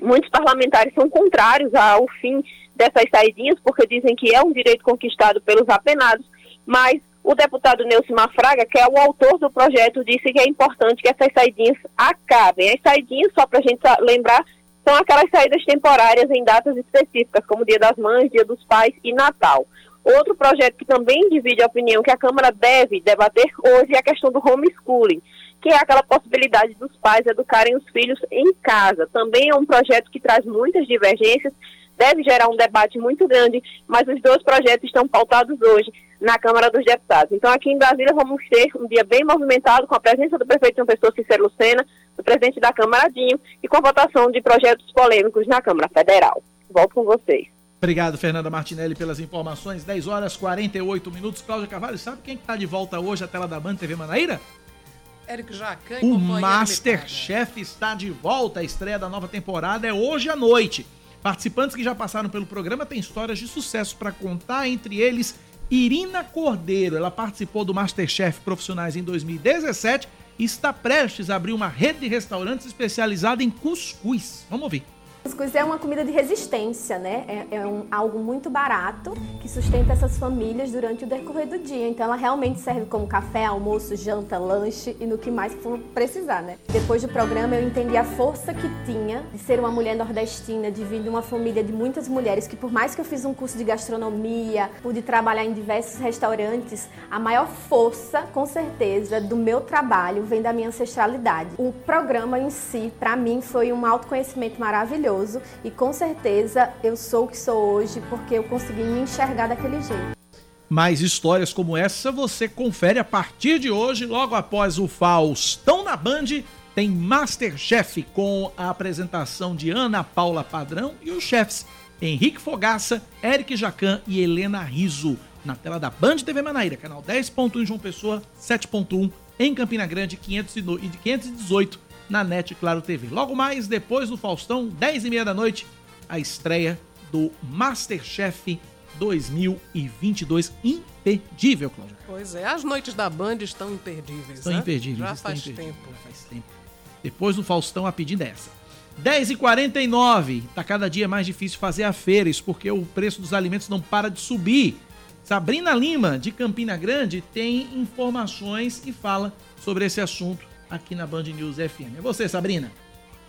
Muitos parlamentares são contrários ao fim dessas saidinhas, porque dizem que é um direito conquistado pelos apenados, mas o deputado Nelson Mafraga, que é o autor do projeto, disse que é importante que essas saidinhas acabem. As saidinhas, só para a gente lembrar, são aquelas saídas temporárias em datas específicas, como Dia das Mães, Dia dos Pais e Natal. Outro projeto que também divide a opinião que a Câmara deve debater hoje é a questão do homeschooling que é aquela possibilidade dos pais educarem os filhos em casa. Também é um projeto que traz muitas divergências, deve gerar um debate muito grande, mas os dois projetos estão pautados hoje na Câmara dos Deputados. Então, aqui em Brasília, vamos ter um dia bem movimentado com a presença do prefeito João Pessoa Cícero Lucena, do presidente da Câmara Dinho, e com a votação de projetos polêmicos na Câmara Federal. Volto com vocês. Obrigado, Fernanda Martinelli, pelas informações. 10 horas 48 minutos. Cláudia Carvalho, sabe quem está de volta hoje à tela da Band TV Manaíra? Eric Jacan O Masterchef está de volta. A estreia da nova temporada é hoje à noite. Participantes que já passaram pelo programa têm histórias de sucesso para contar, entre eles Irina Cordeiro. Ela participou do Masterchef Profissionais em 2017 e está prestes a abrir uma rede de restaurantes especializada em cuscuz. Vamos ouvir. Cuscuz é uma comida de resistência, né? É, é um, algo muito barato que sustenta essas famílias durante o decorrer do dia. Então ela realmente serve como café, almoço, janta, lanche e no que mais for precisar, né? Depois do programa eu entendi a força que tinha de ser uma mulher nordestina, de vir de uma família de muitas mulheres que por mais que eu fiz um curso de gastronomia, pude trabalhar em diversos restaurantes, a maior força, com certeza, do meu trabalho vem da minha ancestralidade. O programa em si, para mim, foi um autoconhecimento maravilhoso maravilhoso e com certeza eu sou o que sou hoje porque eu consegui me enxergar daquele jeito. Mais histórias como essa você confere a partir de hoje, logo após o Faustão na Band. Tem Masterchef com a apresentação de Ana Paula Padrão e os chefs Henrique Fogaça, Eric Jacan e Helena Riso. Na tela da Band TV Manaíra, canal 10.1 em João Pessoa, 7.1 em Campina Grande 518, e 518 na NET Claro TV. Logo mais, depois do Faustão, 10 e meia da noite, a estreia do Masterchef 2022. Imperdível, Cláudio. Pois é, as noites da Band estão imperdíveis. Estão né? imperdíveis. Já faz imperdíveis, tempo. Já faz tempo. Depois do Faustão, a pedida é essa. 10h49. Tá cada dia mais difícil fazer a feira, isso porque o preço dos alimentos não para de subir. Sabrina Lima, de Campina Grande, tem informações e fala sobre esse assunto aqui na Band News FM. É você, Sabrina.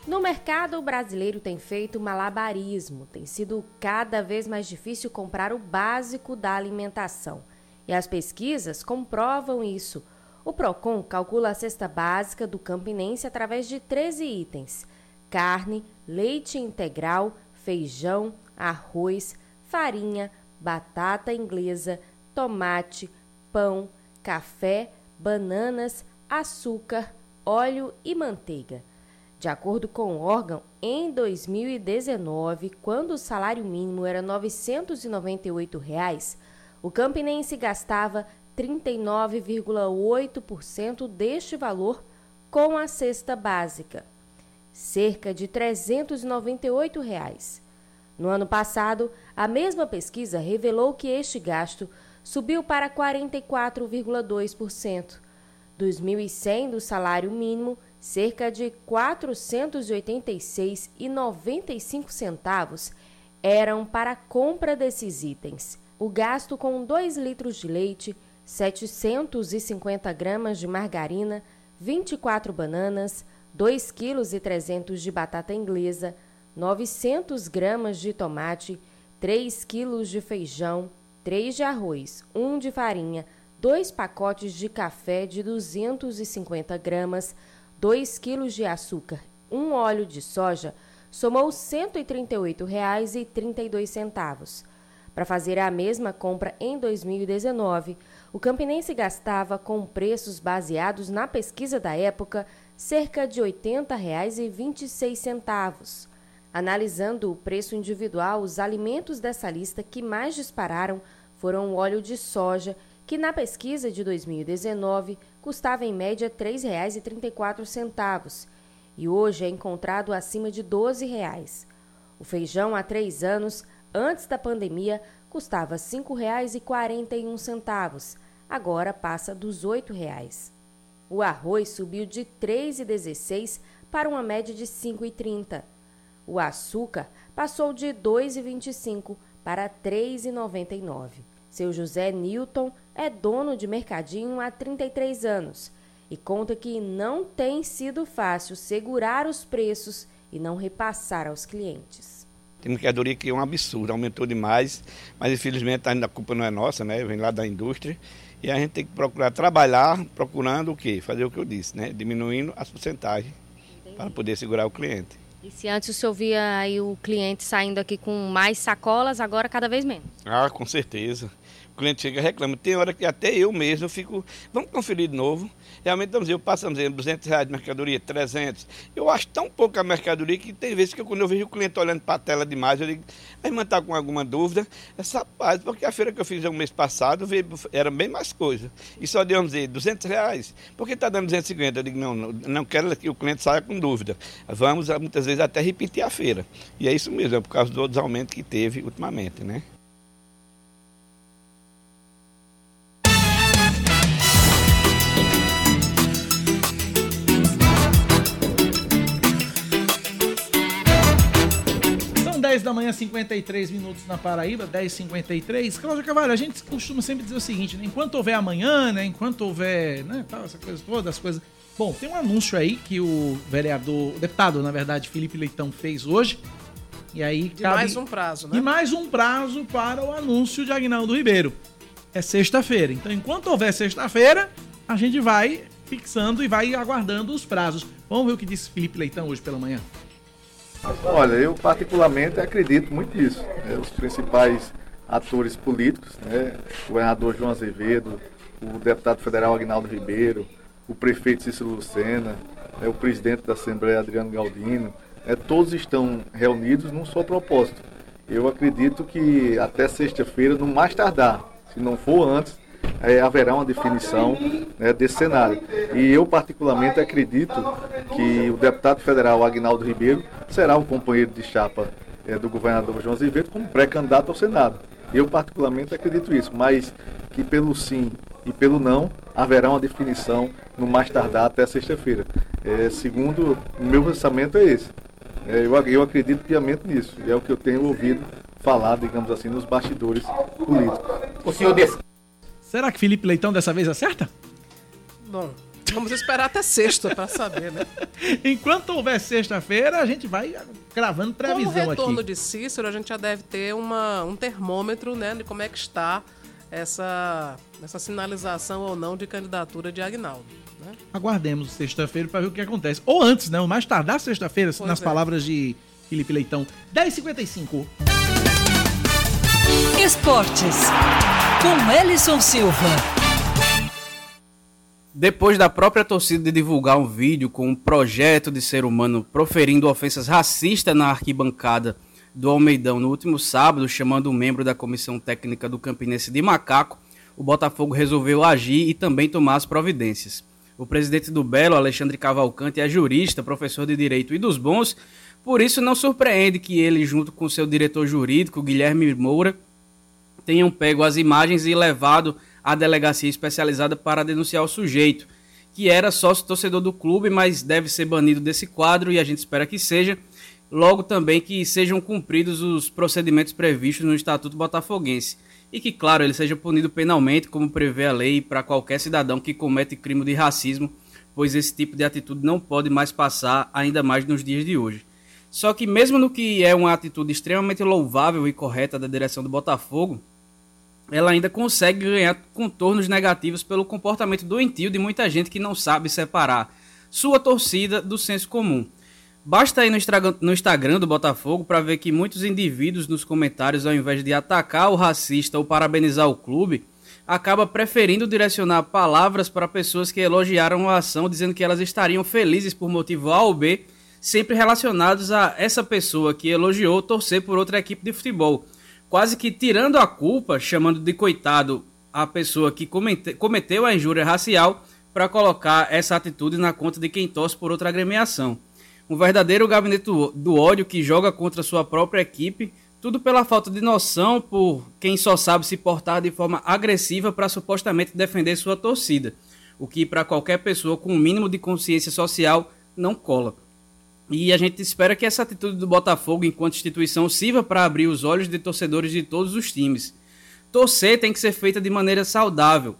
No mercado, o brasileiro tem feito malabarismo. Tem sido cada vez mais difícil comprar o básico da alimentação. E as pesquisas comprovam isso. O Procon calcula a cesta básica do campinense através de 13 itens: carne, leite integral, feijão, arroz, farinha, batata inglesa, tomate, pão, café, bananas, açúcar, óleo e manteiga. De acordo com o órgão, em 2019, quando o salário mínimo era 998 reais, o campinense gastava 39,8% deste valor com a cesta básica, cerca de 398 reais. No ano passado, a mesma pesquisa revelou que este gasto subiu para 44,2%. Dos 1.100 do salário mínimo, cerca de R$ 486,95 centavos eram para a compra desses itens. O gasto com 2 litros de leite, 750 gramas de margarina, 24 bananas, 2 quilos e 300 de batata inglesa, 900 gramas de tomate, 3 quilos de feijão, 3 de arroz, 1 de farinha, 2 pacotes de café de 250 gramas, 2 quilos de açúcar, 1 óleo de soja, somou R$ 138,32. Para fazer a mesma compra em 2019, o campinense gastava, com preços baseados na pesquisa da época, cerca de R$ 80,26. Analisando o preço individual, os alimentos dessa lista que mais dispararam foram o óleo de soja, que na pesquisa de 2019 custava em média R$ 3,34 e hoje é encontrado acima de 12 reais. O feijão há três anos, antes da pandemia, custava R$ 5,41, agora passa dos R$ 8,00. O arroz subiu de R$ 3,16 para uma média de R$ 5,30. O açúcar passou de R$ 2,25 para R$ 3,99. Seu José Newton é dono de mercadinho há 33 anos e conta que não tem sido fácil segurar os preços e não repassar aos clientes. Tem mercadoria que é um absurdo, aumentou demais, mas infelizmente ainda a culpa não é nossa, né? Vem lá da indústria. E a gente tem que procurar trabalhar, procurando o quê? Fazer o que eu disse, né? Diminuindo as porcentagens para poder segurar o cliente. E se antes o senhor via aí o cliente saindo aqui com mais sacolas, agora cada vez menos? Ah, com certeza. Cliente chega e reclama. Tem hora que até eu mesmo fico, vamos conferir de novo. Realmente, vamos dizer, eu passo, vamos dizer, 200 reais de mercadoria, 300. Eu acho tão pouca mercadoria que tem vezes que quando eu vejo o cliente olhando para a tela demais, eu digo, a irmã está com alguma dúvida? Essa paz, porque a feira que eu fiz o mês passado veio, era bem mais coisa. E só de, vamos dizer, 200 reais. Por que está dando 250? Eu digo, não, não, quero que o cliente saia com dúvida. Vamos, muitas vezes, até repetir a feira. E é isso mesmo, é por causa dos aumentos que teve ultimamente, né? 10 da manhã, 53 minutos na Paraíba, 10h53. Cláudia Cavalho, a gente costuma sempre dizer o seguinte, né? Enquanto houver amanhã, né? Enquanto houver, né? Tal, essa coisa toda, as coisas... Bom, tem um anúncio aí que o vereador, o deputado, na verdade, Felipe Leitão fez hoje. E aí cabe- mais um prazo, né? E mais um prazo para o anúncio de Agnaldo Ribeiro. É sexta-feira. Então, enquanto houver sexta-feira, a gente vai fixando e vai aguardando os prazos. Vamos ver o que disse Felipe Leitão hoje pela manhã. Olha, eu particularmente acredito muito nisso. É, os principais atores políticos, né? o governador João Azevedo, o deputado federal Agnaldo Ribeiro, o prefeito Cícero Lucena, né? o presidente da Assembleia Adriano Galdino, né? todos estão reunidos num só propósito. Eu acredito que até sexta-feira, no mais tardar, se não for antes, é, haverá uma definição né, desse cenário. E eu, particularmente, acredito que o deputado federal Agnaldo Ribeiro será um companheiro de chapa é, do governador João Azevedo como pré-candidato ao Senado. Eu, particularmente, acredito isso, mas que pelo sim e pelo não haverá uma definição no mais tardar até sexta-feira. É, segundo o meu pensamento é esse. É, eu, eu acredito piamente nisso, é o que eu tenho ouvido falar, digamos assim, nos bastidores políticos. O senhor des... Será que Felipe Leitão dessa vez acerta? Bom, vamos esperar até sexta para saber, né? Enquanto houver sexta-feira, a gente vai gravando previsão aqui. Com o retorno aqui. de Cícero, a gente já deve ter uma, um termômetro, né, de como é que está essa, essa sinalização ou não de candidatura de Agnaldo. Né? Aguardemos sexta-feira para ver o que acontece. Ou antes, né? O mais tardar sexta-feira, nas é. palavras de Felipe Leitão. 10h55. Esportes. Com Ellison Silva. Depois da própria torcida divulgar um vídeo com um projeto de ser humano proferindo ofensas racistas na arquibancada do Almeidão no último sábado, chamando um membro da comissão técnica do Campinense de macaco, o Botafogo resolveu agir e também tomar as providências. O presidente do Belo, Alexandre Cavalcante, é jurista, professor de direito e dos bons, por isso não surpreende que ele, junto com seu diretor jurídico, Guilherme Moura, tenham pego as imagens e levado à delegacia especializada para denunciar o sujeito, que era sócio torcedor do clube, mas deve ser banido desse quadro e a gente espera que seja, logo também que sejam cumpridos os procedimentos previstos no Estatuto Botafoguense e que, claro, ele seja punido penalmente, como prevê a lei para qualquer cidadão que comete crime de racismo, pois esse tipo de atitude não pode mais passar, ainda mais nos dias de hoje. Só que, mesmo no que é uma atitude extremamente louvável e correta da direção do Botafogo, ela ainda consegue ganhar contornos negativos pelo comportamento doentio de muita gente que não sabe separar sua torcida do senso comum. Basta ir no Instagram do Botafogo para ver que muitos indivíduos nos comentários, ao invés de atacar o racista ou parabenizar o clube, acaba preferindo direcionar palavras para pessoas que elogiaram a ação, dizendo que elas estariam felizes por motivo A ou B, sempre relacionados a essa pessoa que elogiou torcer por outra equipe de futebol quase que tirando a culpa, chamando de coitado a pessoa que comete, cometeu a injúria racial para colocar essa atitude na conta de quem torce por outra agremiação. Um verdadeiro gabinete do, ódio que joga contra sua própria equipe, tudo pela falta de noção por quem só sabe se portar de forma agressiva para supostamente defender sua torcida, o que para qualquer pessoa com um mínimo de consciência social não cola. E a gente espera que essa atitude do Botafogo, enquanto instituição, sirva para abrir os olhos de torcedores de todos os times. Torcer tem que ser feita de maneira saudável,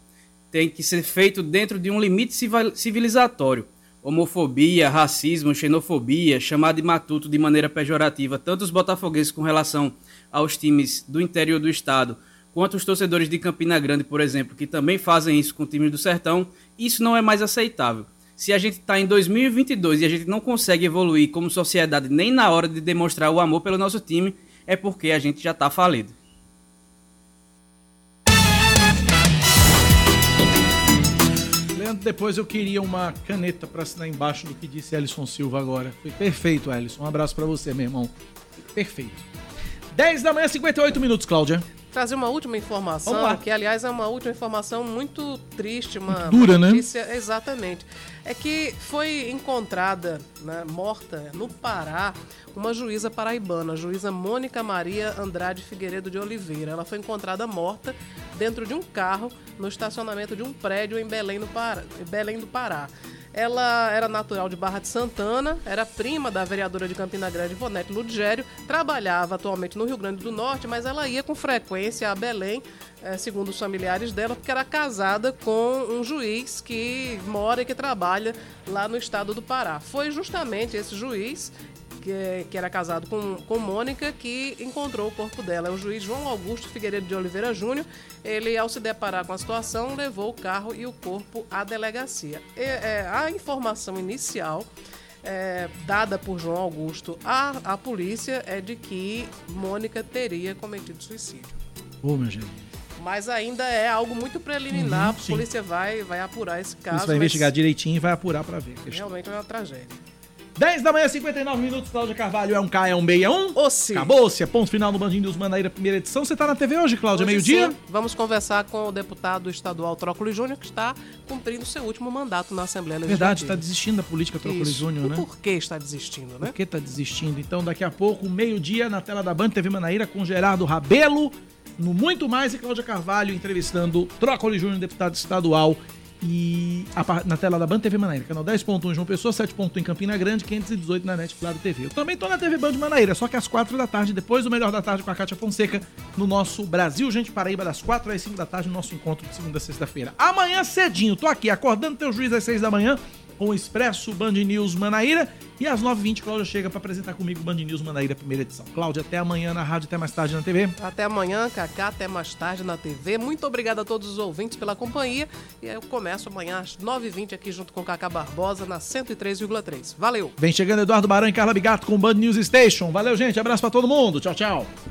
tem que ser feito dentro de um limite civilizatório. Homofobia, racismo, xenofobia, chamar de matuto de maneira pejorativa tanto os botafoguenses com relação aos times do interior do estado, quanto os torcedores de Campina Grande, por exemplo, que também fazem isso com o time do Sertão, isso não é mais aceitável se a gente está em 2022 e a gente não consegue evoluir como sociedade nem na hora de demonstrar o amor pelo nosso time, é porque a gente já está falido. Leandro, depois eu queria uma caneta para assinar embaixo do que disse Ellison Silva agora. Foi perfeito, Ellison. Um abraço para você, meu irmão. Perfeito. 10 da manhã, 58 minutos, Cláudia trazer uma última informação, que aliás é uma última informação muito triste, uma, Dura, né? notícia, né? exatamente. É que foi encontrada, né, morta no Pará, uma juíza paraibana, a juíza Mônica Maria Andrade Figueiredo de Oliveira. Ela foi encontrada morta dentro de um carro no estacionamento de um prédio em Belém, no Pará, Belém do Pará. Ela era natural de Barra de Santana, era prima da vereadora de Campina Grande, Ivonete Ludgério, trabalhava atualmente no Rio Grande do Norte, mas ela ia com frequência a Belém, eh, segundo os familiares dela, porque era casada com um juiz que mora e que trabalha lá no estado do Pará. Foi justamente esse juiz que, que, era casado com, com Mônica, que encontrou o corpo dela. É o juiz João Augusto Figueiredo de Oliveira Júnior. Ele, ao se deparar com a situação, levou o carro e o corpo à delegacia. E, é, a informação inicial é, dada por João Augusto à, à polícia é de que Mônica teria cometido suicídio. Ô, meu Jesus. Mas ainda é algo muito preliminar. Uhum, a polícia vai, vai apurar esse caso. Isso vai investigar direitinho e vai apurar pra ver. Realmente é uma tragédia. 10 da manhã, 59 minutos, Cláudia Carvalho. É um K, é um B, é um? Acabou-se. É ponto final no Bandinho News Manaíra, primeira edição. Você tá na TV hoje, Cláudia? Meio-dia? Vamos conversar com o deputado estadual Trócoli Júnior, que está cumprindo seu último mandato na Assembleia Legislativa. Verdade, tá desistindo da política Trócoli. Júnior, E né? por que está desistindo, né? Por que tá desistindo? Então, daqui a pouco, meio-dia, na tela da Band TV Manaíra, com Gerardo Rabelo, no Muito Mais, e Cláudia Carvalho entrevistando Trócoli Júnior, deputado estadual. E a na tela da Band TV Manaíra, canal 10.1 João Pessoa, 7.1 em Campina Grande, 518 na NET Claro TV. Eu também tô na TV Band Manaíra, só que às 4 da tarde, depois do Melhor da Tarde com a Cátia Fonseca, no nosso Brasil Gente Paraíba, das 4 às 5 da tarde, no nosso encontro de segunda a sexta-feira. Amanhã cedinho, tô aqui acordando teu juiz às 6 da manhã, com o Expresso Band News Manaíra. E às 9h20, Cláudia chega para apresentar comigo o Band News Manaíra, primeira edição. Cláudia, até amanhã na rádio, até mais tarde na TV. Até amanhã, Cacá, até mais tarde na TV. Muito obrigado a todos os ouvintes pela companhia. E eu começo amanhã às 9h20 aqui junto com Cacá Barbosa na 103,3. Valeu! Vem chegando Eduardo Barão e Carla Bigato com o Band News Station. Valeu, gente. Abraço para todo mundo. Tchau, tchau.